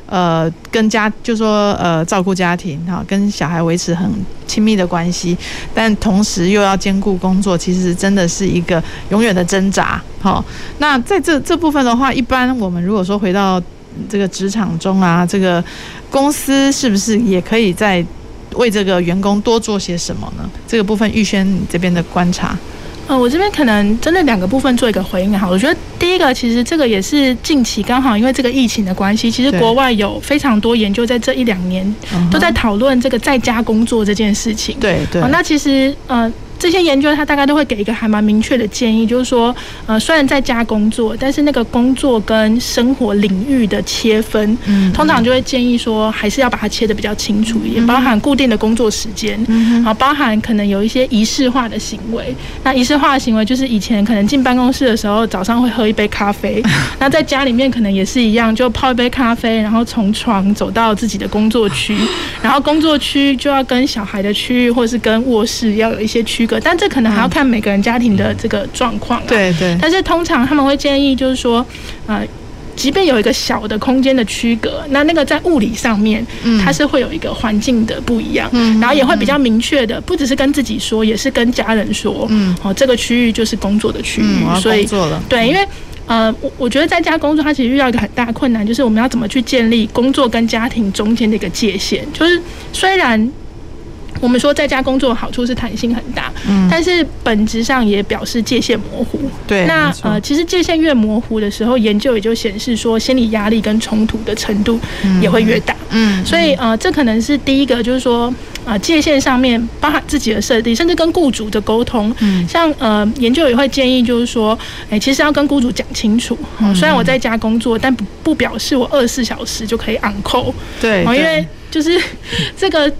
S1: 呃，跟家就说呃照顾家庭哈，跟小孩维持很亲密的关系，但同时又要兼顾工作，其实真的是一个永远的挣扎。好，那在这这部分的话，一般我们如果说回到这个职场中啊，这个公司是不是也可以在为这个员工多做些什么呢？这个部分玉轩你这边的观察，
S2: 呃，我这边可能针对两个部分做一个回应哈。我觉得第一个其实这个也是近期刚好因为这个疫情的关系，其实国外有非常多研究在这一两年都在讨论这个在家工作这件事情。
S1: 对对，
S2: 那其实呃。这些研究他大概都会给一个还蛮明确的建议，就是说，呃，虽然在家工作，但是那个工作跟生活领域的切分，嗯，通常就会建议说，还是要把它切得比较清楚一点，包含固定的工作时间，嗯，好，包含可能有一些仪式化的行为。那仪式化的行为就是以前可能进办公室的时候，早上会喝一杯咖啡，那在家里面可能也是一样，就泡一杯咖啡，然后从床走到自己的工作区，然后工作区就要跟小孩的区域或是跟卧室要有一些区。但这可能还要看每个人家庭的这个状况。
S1: 对对。
S2: 但是通常他们会建议，就是说，呃，即便有一个小的空间的区隔，那那个在物理上面，它是会有一个环境的不一样。嗯。然后也会比较明确的，不只是跟自己说，也是跟家人说。嗯。哦，这个区域就是工作的区域。
S1: 嗯。
S2: 所以
S1: 做了。
S2: 对，因为呃，我我觉得在家工作，它其实遇到一个很大的困难，就是我们要怎么去建立工作跟家庭中间的一个界限。就是虽然。我们说在家工作好处是弹性很大，嗯，但是本质上也表示界限模糊。
S1: 对，
S2: 那呃，其实界限越模糊的时候，研究也就显示说，心理压力跟冲突的程度也会越大。嗯，所以呃，这可能是第一个，就是说呃，界限上面包含自己的设定，甚至跟雇主的沟通。嗯，像呃，研究也会建议，就是说，哎，其实要跟雇主讲清楚。嗯，虽然我在家工作，但不不表示我二十四小时就可以 on call。
S1: 对，
S2: 因为就是 这个。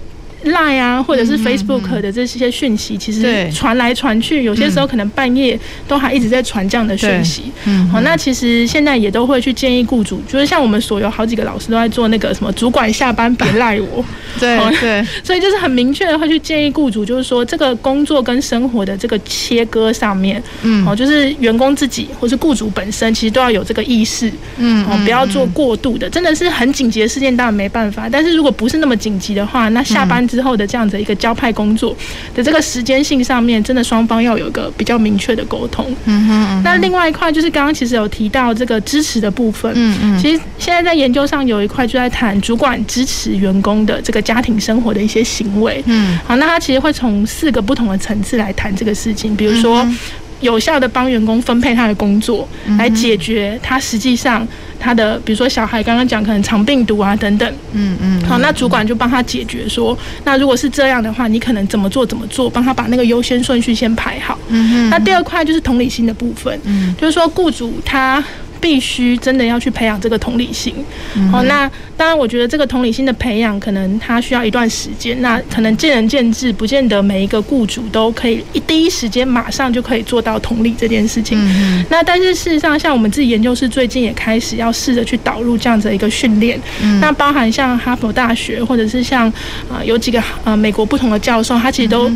S2: Line 啊，或者是 Facebook 的这些讯息，其实传来传去，有些时候可能半夜都还一直在传这样的讯息。嗯，好，那其实现在也都会去建议雇主，就是像我们所有好几个老师都在做那个什么主管下班别赖我。
S1: 对对，
S2: 所以就是很明确的会去建议雇主，就是说这个工作跟生活的这个切割上面，嗯，哦，就是员工自己或是雇主本身，其实都要有这个意识，嗯，哦，不要做过度的，真的是很紧急的事件当然没办法，但是如果不是那么紧急的话，那下班。之后的这样子一个交派工作的这个时间性上面，真的双方要有一个比较明确的沟通。嗯哼。那另外一块就是刚刚其实有提到这个支持的部分。嗯嗯。其实现在在研究上有一块就在谈主管支持员工的这个家庭生活的一些行为。嗯。好，那他其实会从四个不同的层次来谈这个事情，比如说。有效的帮员工分配他的工作，来解决他实际上他的，比如说小孩刚刚讲可能肠病毒啊等等，嗯嗯，好，那主管就帮他解决说，那如果是这样的话，你可能怎么做怎么做，帮他把那个优先顺序先排好。嗯嗯，那第二块就是同理心的部分，嗯，就是说雇主他。必须真的要去培养这个同理心，好，那当然，我觉得这个同理心的培养，可能它需要一段时间，那可能见仁见智，不见得每一个雇主都可以一第一时间马上就可以做到同理这件事情。那但是事实上，像我们自己研究室最近也开始要试着去导入这样子的一个训练，那包含像哈佛大学，或者是像啊有几个呃美国不同的教授，他其实都。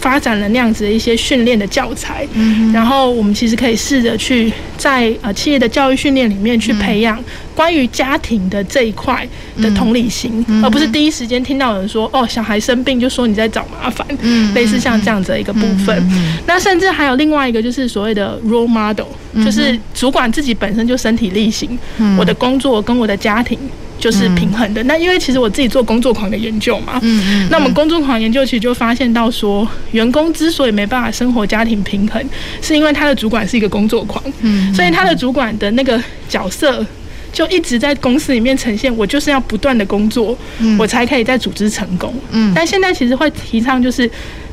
S2: 发展了那样子的一些训练的教材，嗯，然后我们其实可以试着去在呃企业的教育训练里面去培养关于家庭的这一块的同理心，嗯，而不是第一时间听到有人说哦小孩生病就说你在找麻烦，嗯，类似像这样子的一个部分，嗯，那甚至还有另外一个就是所谓的 role model，就是主管自己本身就身体力行，嗯，我的工作跟我的家庭。就是平衡的。那因为其实我自己做工作狂的研究嘛，嗯嗯，那我们工作狂研究其实就发现到说，员工之所以没办法生活家庭平衡，是因为他的主管是一个工作狂，嗯，所以他的主管的那个角色就一直在公司里面呈现，我就是要不断的工作，我才可以在组织成功，嗯，但现在其实会提倡就是。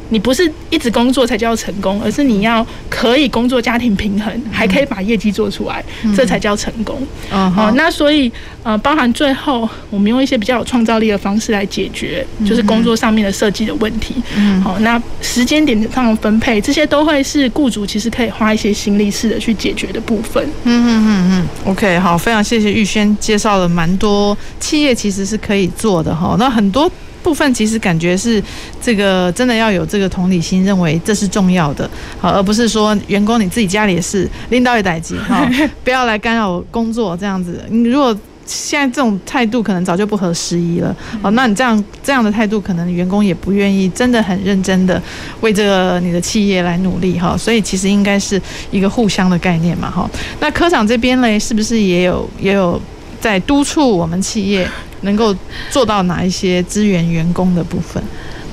S2: 你不是一直工作才叫成功，而是你要可以工作家庭平衡，还可以把业绩做出来，这才叫成功。哦，那所以呃，包含最后我们用一些比较有创造力的方式来解决，就是工作上面的设计的问题。嗯，好，那时间点上的分配，这些都会是雇主其实可以花一些心力试着去解决的部分。嗯嗯嗯嗯，OK，好，非常谢谢玉轩介绍了蛮多企业其实是可以做的哈。那很多。部分其实感觉是这个真的要有这个同理心，认为这是重要的，好，而不是说员工你自己家里的事，领导也待机，好，不要来干扰工作这样子。你如果现在这种态度，可能早就不合时宜了，好，那你这样这样的态度，可能员工也不愿意真的很认真的为这个你的企业来努力哈。所以其实应该是一个互相的概念嘛，哈。那科长这边嘞，是不是也有也有在督促我们企业？能够做到哪一些资源员工的部分？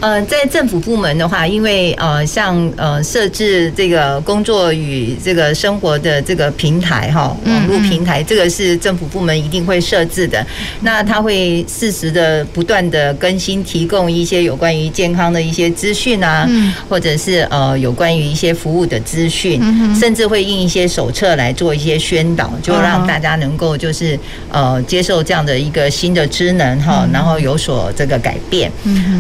S3: 呃，在政府部门的话，因为呃，像呃，设置这个工作与这个生活的这个平台哈，网络平台，这个是政府部门一定会设置的。那他会适时的不断的更新，提供一些有关于健康的一些资讯啊，或者是呃，有关于一些服务的资讯，甚至会印一些手册来做一些宣导，就让大家能够就是呃，接受这样的一个新的职能哈，然后有所这个改变。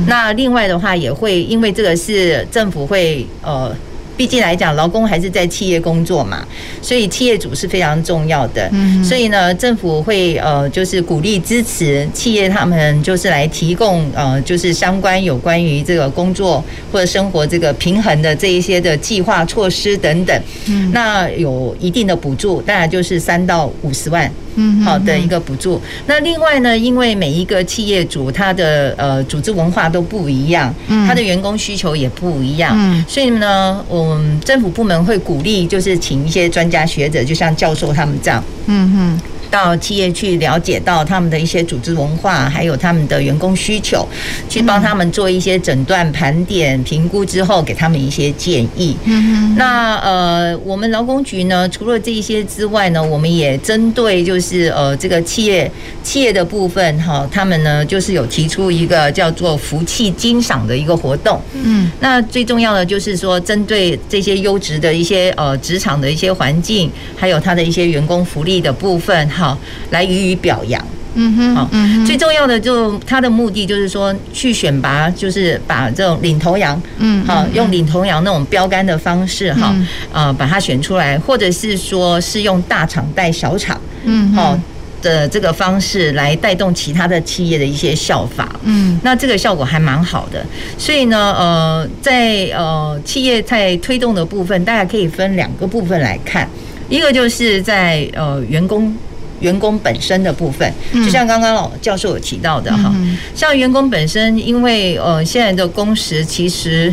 S3: 那另外的。的话也会，因为这个是政府会呃。毕竟来讲，劳工还是在企业工作嘛，所以企业主是非常重要的。嗯，所以呢，政府会呃，就是鼓励支持企业，他们就是来提供呃，就是相关有关于这个工作或者生活这个平衡的这一些的计划措施等等。嗯，那有一定的补助，当然就是三到五十万，嗯，好的一个补助。那另外呢，因为每一个企业主他的呃组织文化都不一样，嗯，他的员工需求也不一样，嗯，所以呢，我。们，政府部门会鼓励，就是请一些专家学者，就像教授他们这样，嗯哼，到企业去了解到他们的一些组织文化，还有他们的员工需求，去帮他们做一些诊断、盘点、评估之后，给他们一些建议。嗯哼，那呃，我们劳工局呢，除了这一些之外呢，我们也针对就是呃这个企业企业的部分哈，他们呢就是有提出一个叫做福气金赏的一个活动。嗯，那最重要的就是说，针对这些优质的一些呃职场的一些环境，还有他的一些员工福利的部分哈，来予以表扬。嗯哼，好，最重要的就他的目的就是说去选拔，就是把这种领头羊，嗯，好，用领头羊那种标杆的方式哈，啊，把它选出来，或者是说是用大厂带小厂，嗯，好。的这个方式来带动其他的企业的一些效法，嗯，那这个效果还蛮好的。所以呢，呃，在呃企业在推动的部分，大家可以分两个部分来看，一个就是在呃员工。员工本身的部分，就像刚刚老教授有提到的哈，像员工本身，因为呃现在的工时其实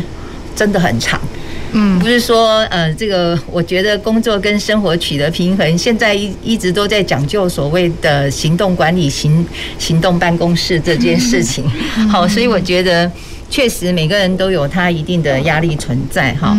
S3: 真的很长。嗯，不是说呃，这个我觉得工作跟生活取得平衡，现在一一直都在讲究所谓的行动管理、行行动办公室这件事情。好，所以我觉得确实每个人都有他一定的压力存在哈。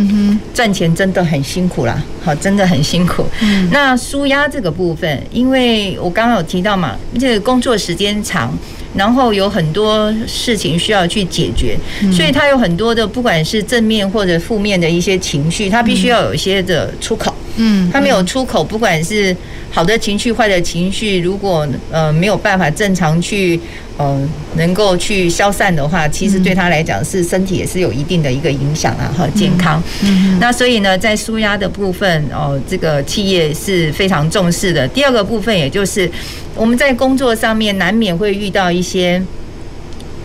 S3: 赚钱真的很辛苦啦，好，真的很辛苦。那舒压这个部分，因为我刚刚有提到嘛，这个工作时间长。然后有很多事情需要去解决，所以他有很多的，不管是正面或者负面的一些情绪，他必须要有一些的出口。嗯，他没有出口，不管是好的情绪、坏的情绪，如果呃没有办法正常去呃能够去消散的话，其实对他来讲是身体也是有一定的一个影响啊和健康。嗯，那所以呢，在舒压的部分哦，这个企业是非常重视的。第二个部分，也就是我们在工作上面难免会遇到一些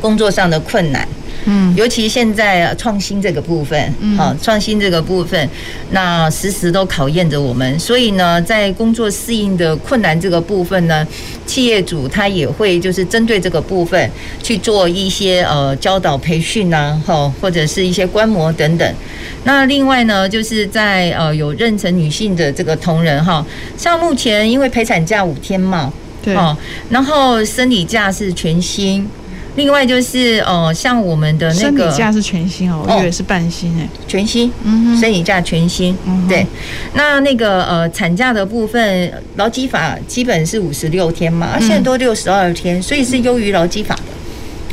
S3: 工作上的困难。嗯，尤其现在创新这个部分，嗯好，创新这个部分，那时时都考验着我们。所以呢，在工作适应的困难这个部分呢，企业主他也会就是针对这个部分去做一些呃教导培训呐，哈，或者是一些观摩等等。那另外呢，就是在呃有妊娠女性的这个同仁哈，像目前因为陪产假五天嘛，对，然后生理假是全薪。另外就是呃，像我们的那个
S1: 生理假是全新哦，我以为是半新哎，
S3: 全新，嗯，生理假全薪，对。那那个呃，产假的部分，劳基法基本是五十六天嘛，现在都六十二天，所以是优于劳基法的。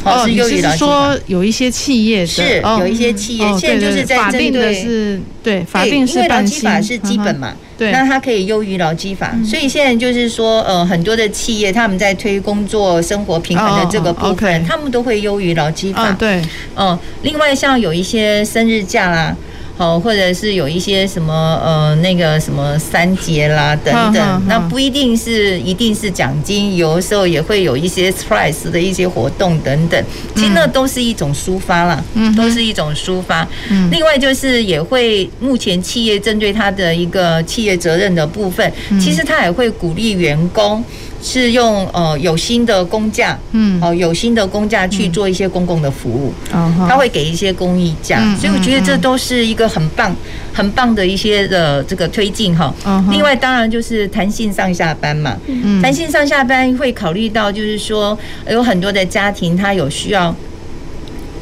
S1: 哦，是。说有一些企业
S3: 是有一些企业现在就是在针对
S1: 是，对，法定是半薪，
S3: 因为劳基法是基本嘛。对，那它可以优于劳基法，嗯、所以现在就是说，呃，很多的企业他们在推工作生活平衡的这个部分，他们都会优于劳基法。
S1: 哦、对，
S3: 嗯、呃，另外像有一些生日假啦。好，或者是有一些什么呃，那个什么三节啦等等，那不一定是一定是奖金，有的时候也会有一些 surprise 的一些活动等等。其实那都是一种抒发啦，嗯，都是一种抒发。嗯，另外就是也会目前企业针对他的一个企业责任的部分，其实他也会鼓励员工。是用呃有薪的工价，嗯，哦有薪的工价去做一些公共的服务，嗯，他会给一些公益价，所以我觉得这都是一个很棒、很棒的一些的这个推进哈。另外当然就是弹性上下班嘛，嗯，弹性上下班会考虑到就是说有很多的家庭他有需要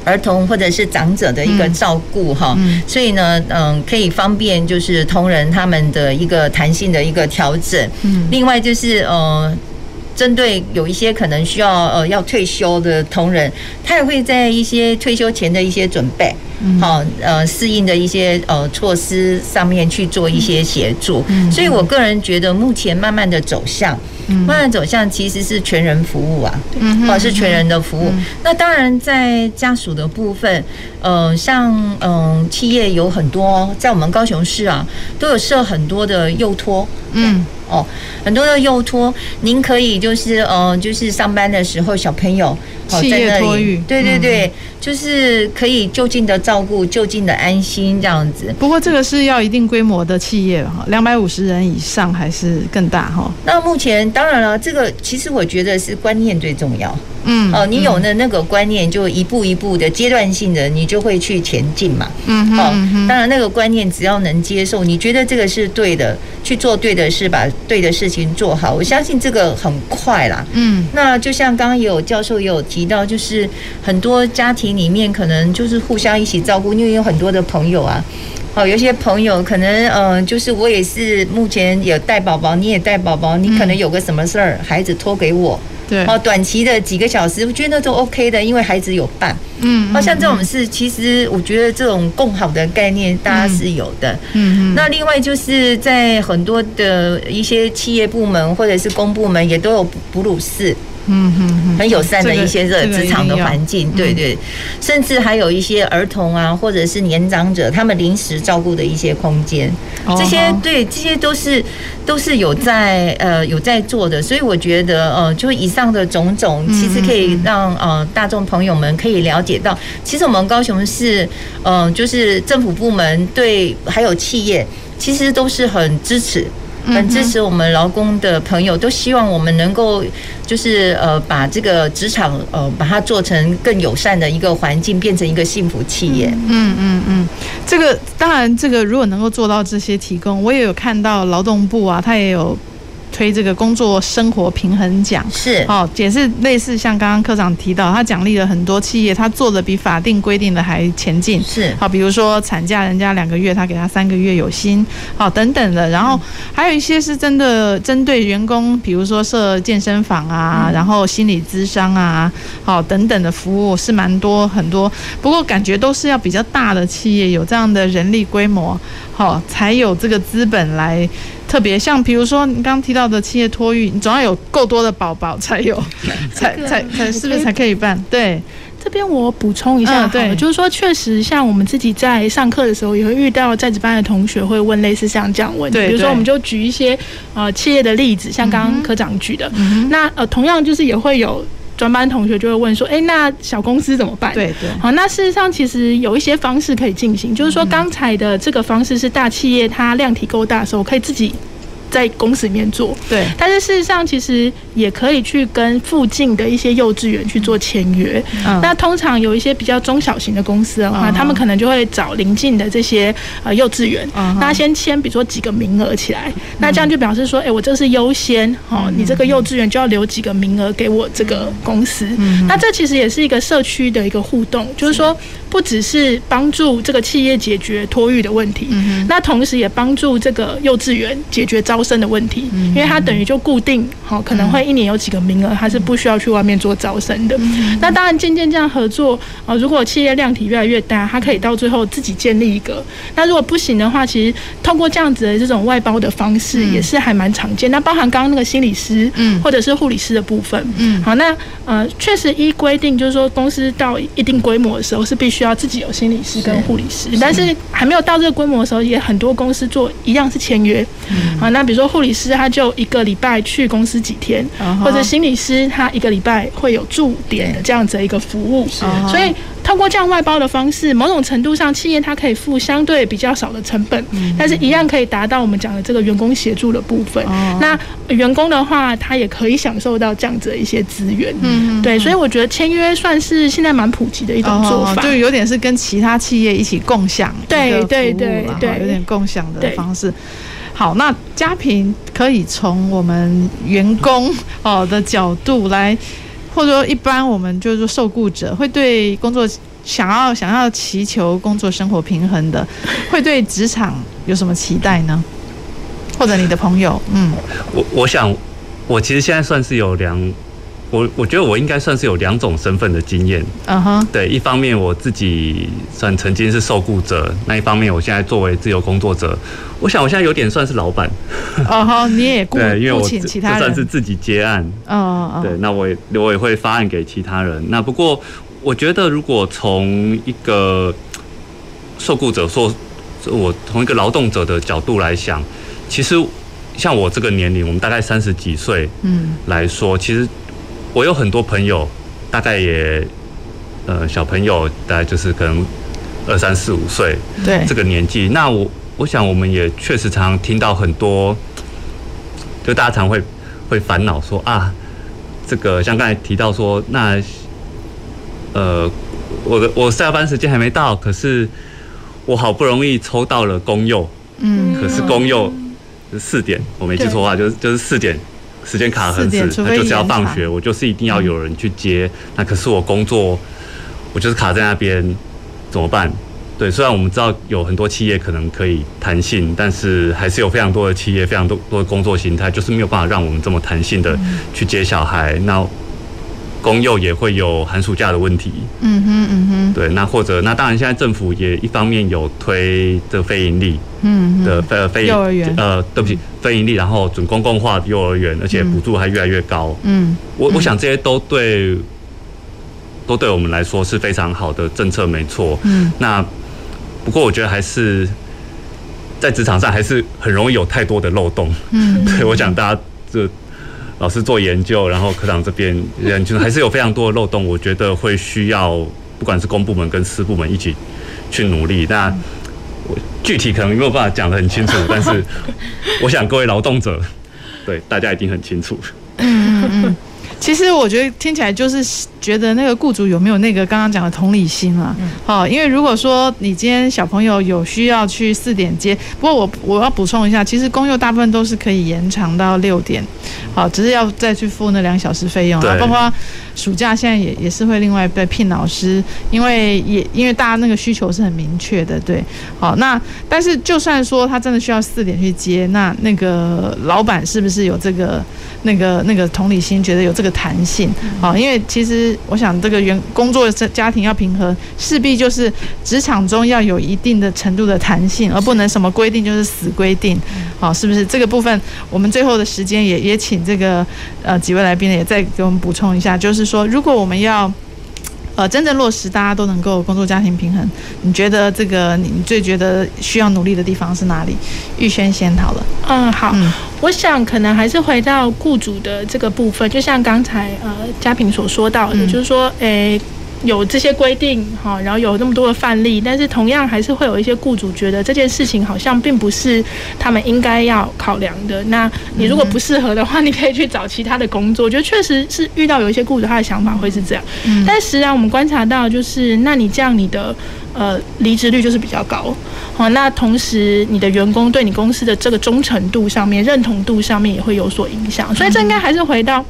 S3: 儿童或者是长者的一个照顾哈，所以呢，嗯，可以方便就是同仁他们的一个弹性的一个调整，嗯，另外就是呃。针对有一些可能需要呃要退休的同仁，他也会在一些退休前的一些准备，好呃适应的一些呃措施上面去做一些协助。所以我个人觉得，目前慢慢的走向，慢慢走向其实是全人服务啊，哦是全人的服务。那当然在家属的部分，呃像嗯企业有很多，在我们高雄市啊都有设很多的幼托，嗯。哦，很多的幼托，您可以就是呃，就是上班的时候小朋友
S1: 企业托育，
S3: 对对对，就是可以就近的照顾，就近的安心这样子。
S1: 不过这个是要一定规模的企业哈，两百五十人以上还是更大哈？
S3: 那目前当然了，这个其实我觉得是观念最重要。嗯，哦，你有了那个观念，就一步一步的阶段性的，你就会去前进嘛。嗯哼，哦，当然那个观念只要能接受，你觉得这个是对的，去做对的事，把对的事情做好，我相信这个很快啦。嗯，那就像刚刚也有教授也有提到，就是很多家庭里面可能就是互相一起照顾，因为有很多的朋友啊，哦，有些朋友可能嗯，就是我也是目前有带宝宝，你也带宝宝，你可能有个什么事儿，孩子托给我。对，哦，短期的几个小时，我觉得那都 OK 的，因为孩子有伴。嗯，好像这种事，其实我觉得这种共好的概念，大家是有的。嗯嗯。那另外就是在很多的一些企业部门或者是公部门，也都有哺乳室。嗯嗯，很友善的一些这职场的环境，对对，甚至还有一些儿童啊，或者是年长者，他们临时照顾的一些空间，这些对，这些都是都是有在呃有在做的，所以我觉得呃，就以上的种种，其实可以让呃大众朋友们可以了解到，其实我们高雄市呃就是政府部门对还有企业，其实都是很支持。很支持我们劳工的朋友，都希望我们能够就是呃把这个职场呃把它做成更友善的一个环境，变成一个幸福企业。
S1: 嗯嗯嗯，这个当然，这个如果能够做到这些提供，我也有看到劳动部啊，他也有。推这个工作生活平衡奖。
S3: 是。
S1: 哦，也是类似像刚刚科长提到，他奖励了很多企业，他做的比法定规定的还前进。
S3: 是。
S1: 好，比如说产假人家两个月，他给他三个月有薪，好等等的，然后还有一些是真的针对员工，比如说设健身房啊，然后心理咨商啊，好等等的服务是蛮多很多，不过感觉都是要比较大的企业有这样的人力规模，好才有这个资本来。特别像比如说你刚刚提到的企业托育，你总要有够多的宝宝才有，才才才是不是才可以办？对，
S2: 这边我补充一下，对，就是说确实像我们自己在上课的时候，也会遇到在职班的同学会问类似像这样问题，比如说我们就举一些呃企业的例子，像刚刚科长举的，那呃同样就是也会有。专班同学就会问说：“哎，那小公司怎么办？”
S1: 对对，
S2: 好，那事实上其实有一些方式可以进行，就是说刚才的这个方式是大企业它量体够大的时候可以自己。在公司里面做，
S1: 对，
S2: 但是事实上其实也可以去跟附近的一些幼稚园去做签约。嗯，那通常有一些比较中小型的公司的话，他们可能就会找邻近的这些呃幼稚园，那先签，比如说几个名额起来，那这样就表示说，哎，我这是优先，哦，你这个幼稚园就要留几个名额给我这个公司。那这其实也是一个社区的一个互动，就是说不只是帮助这个企业解决托育的问题，那同时也帮助这个幼稚园解决招生的问题，因为它等于就固定，好，可能会一年有几个名额，它是不需要去外面做招生的。那当然渐渐这样合作，啊，如果企业量体越来越大，它可以到最后自己建立一个。那如果不行的话，其实通过这样子的这种外包的方式，也是还蛮常见。那包含刚刚那个心理师，嗯，或者是护理师的部分，嗯，好，那呃，确实依规定，就是说公司到一定规模的时候，是必须要自己有心理师跟护理师。但是还没有到这个规模的时候，也很多公司做一样是签约，嗯，好，那比。如说护理师他就一个礼拜去公司几天，uh. 或者心理师他一个礼拜会有驻点的这样子的一个服务，uh. 所以通过这样外包的方式，某种程度上企业它可以付相对比较少的成本，嗯、但是一样可以达到我们讲的这个员工协助的部分。Uh. 那员工的话，他也可以享受到这样子的一些资源。嗯、uh. 对，所以我觉得签约算是现在蛮普及的一种做法，uh.
S1: 就有点是跟其他企业一起共享，
S2: 对对对对，
S1: 有点共享的方式。好，那家平可以从我们员工哦的角度来，或者说一般我们就是说受雇者会对工作想要想要祈求工作生活平衡的，会对职场有什么期待呢？或者你的朋友，嗯，
S4: 我我想我其实现在算是有两。我我觉得我应该算是有两种身份的经验，嗯哼，对，一方面我自己算曾经是受雇者，那一方面我现在作为自由工作者，我想我现在有点算是老板，
S1: 哦哈，你也雇
S4: 对，因为我
S1: 请其他人
S4: 算是自己接案，哦哦，对，那我也我也会发案给其他人，那不过我觉得如果从一个受雇者说，我从一个劳动者的角度来想，其实像我这个年龄，我们大概三十几岁，嗯，来说，其实。我有很多朋友，大概也，呃，小朋友大概就是可能二三四五岁，对这个年纪。那我我想我们也确实常常听到很多，就大家常会会烦恼说啊，这个像刚才提到说，那呃，我的我下班时间还没到，可是我好不容易抽到了公幼，嗯，可是公幼是四点，我没记错的话，就是就是四点。时间卡很死，那就是要放学，我就是一定要有人去接。那可是我工作，我就是卡在那边，怎么办？对，虽然我们知道有很多企业可能可以弹性，但是还是有非常多的企业，非常多多的工作形态，就是没有办法让我们这么弹性的去接小孩。那公幼也会有寒暑假的问题。嗯哼，嗯哼。对，那或者那当然，现在政府也一方面有推这个非盈利，嗯的非非幼儿园，呃，对不起，非盈利，然后准公共化幼儿园，而且补助还越来越高。嗯，我我想这些都对，都对我们来说是非常好的政策，没错。嗯，那不过我觉得还是在职场上还是很容易有太多的漏洞。嗯，对，我想大家这。老师做研究，然后科长这边人就还是有非常多的漏洞，我觉得会需要不管是公部门跟私部门一起去努力。那我具体可能没有办法讲得很清楚，但是我想各位劳动者，对大家一定很清楚。
S1: 嗯嗯嗯。其实我觉得听起来就是觉得那个雇主有没有那个刚刚讲的同理心啊？好，因为如果说你今天小朋友有需要去四点接，不过我我要补充一下，其实公幼大部分都是可以延长到六点，好，只是要再去付那两小时费用啊。包括暑假现在也也是会另外被聘老师，因为也因为大家那个需求是很明确的，对。好，那但是就算说他真的需要四点去接，那那个老板是不是有这个那个那个同理心，觉得有这个？弹性，好，因为其实我想，这个员工作家庭要平衡，势必就是职场中要有一定的程度的弹性，而不能什么规定就是死规定，好，是不是？这个部分我们最后的时间也也请这个呃几位来宾也再给我们补充一下，就是说，如果我们要。呃，真正落实大家都能够工作家庭平衡，你觉得这个你最觉得需要努力的地方是哪里？玉轩先好了。
S2: 嗯，好，嗯，我想可能还是回到雇主的这个部分，就像刚才呃嘉平所说到的，嗯，就是说，诶、欸。有这些规定哈，然后有那么多的范例，但是同样还是会有一些雇主觉得这件事情好像并不是他们应该要考量的。那你如果不适合的话，你可以去找其他的工作。我觉得确实是遇到有一些雇主他的想法会是这样，但实际上我们观察到就是，那你这样你的呃离职率就是比较高，好，那同时你的员工对你公司的这个忠诚度上面、认同度上面也会有所影响。所以这应该还是回到。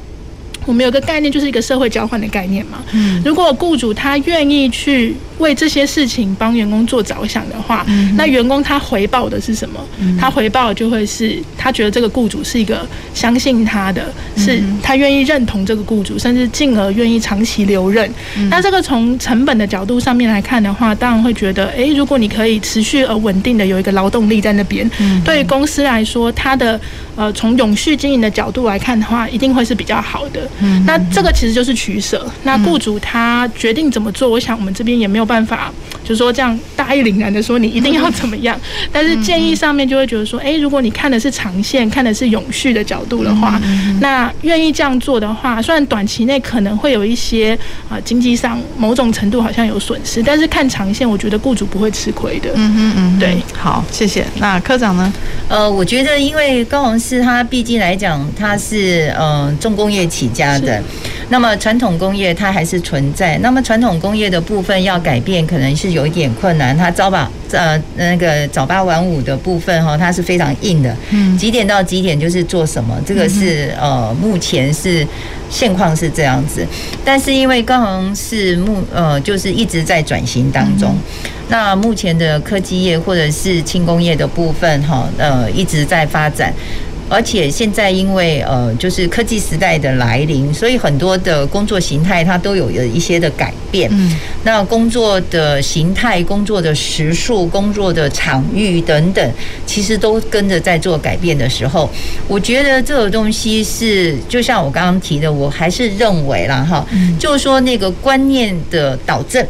S2: 我们有个概念，就是一个社会交换的概念嘛。嗯，如果雇主他愿意去为这些事情帮员工做着想的话，嗯，那员工他回报的是什么？嗯，他回报就会是他觉得这个雇主是一个相信他的，是他愿意认同这个雇主，甚至进而愿意长期留任。嗯，那这个从成本的角度上面来看的话，当然会觉得，诶，如果你可以持续而稳定的有一个劳动力在那边，嗯，对于公司来说，它的呃从永续经营的角度来看的话，一定会是比较好的。嗯，那这个其实就是取舍。那雇主他决定怎么做，我想我们这边也没有办法，就是说这样大义凛然的说你一定要怎么样。但是建议上面就会觉得说，哎，如果你看的是长线，看的是永续的角度的话，那愿意这样做的话，虽然短期内可能会有一些啊经济上某种程度好像有损失，但是看长线，我觉得雇主不会吃亏的。嗯嗯嗯，对，好，谢谢。那科长呢？
S3: 呃，我觉得因为高雄市它毕竟来讲，它是嗯、呃、重工业起家。的，那么传统工业它还是存在。那么传统工业的部分要改变，可能是有一点困难。它早八呃那个早八晚五的部分哈，它是非常硬的。嗯，几点到几点就是做什么，这个是呃目前是现况是这样子。但是因为高雄是目呃就是一直在转型当中，那目前的科技业或者是轻工业的部分哈呃一直在发展。而且现在因为呃，就是科技时代的来临，所以很多的工作形态它都有有一些的改变。嗯，那工作的形态、工作的时数、工作的场域等等，其实都跟着在做改变的时候，我觉得这个东西是就像我刚刚提的，我还是认为啦哈，就是说那个观念的导正。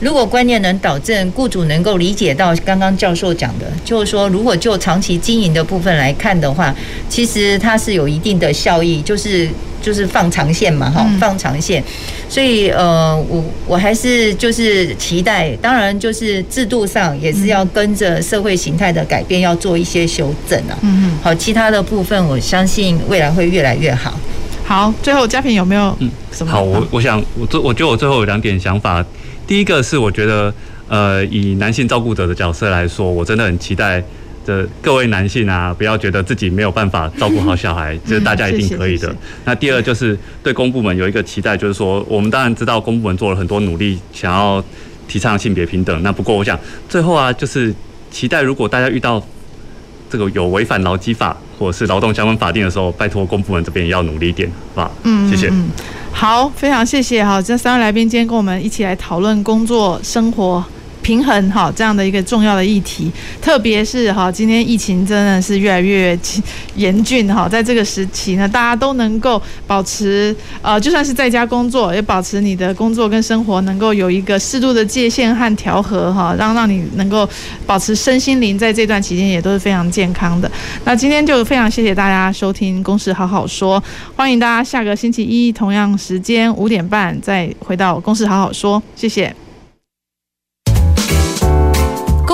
S3: 如果观念能导正，雇主能够理解到刚刚教授讲的，就是说，如果就长期经营的部分来看的话，其实它是有一定的效益，就是就是放长线嘛，哈，放长线。所以呃，我我还是就是期待，当然就是制度上也是要跟着社会形态的改变，要做一些修正啊。嗯嗯。好，其他的部分我相信未来会越来越好。
S1: 好，最后嘉平有没有嗯什么？
S4: 好，我我想我最我觉得我最后有两点想法。第一个是我觉得，呃，以男性照顾者的角色来说，我真的很期待的各位男性啊，不要觉得自己没有办法照顾好小孩，这大家一定可以的。那第二就是对公部门有一个期待，就是说，我们当然知道公部门做了很多努力，想要提倡性别平等。那不过我想最后啊，就是期待如果大家遇到这个有违反劳基法或者是劳动相关法定的时候，拜托公部门这边也要努力一点，好吧？嗯，谢谢。
S1: 好，非常谢谢哈，这三位来宾今天跟我们一起来讨论工作生活平衡哈，这样的一个重要的议题，特别是哈，今天疫情真的是越来越严峻哈，在这个时期呢，大家都能够保持呃，就算是在家工作，也保持你的工作跟生活能够有一个适度的界限和调和哈，让让你能够保持身心灵在这段期间也都是非常健康的。那今天就非常谢谢大家收听《公事好好说》，欢迎大家下个星期一同样时间五点半再回到《公事好好说》，谢谢。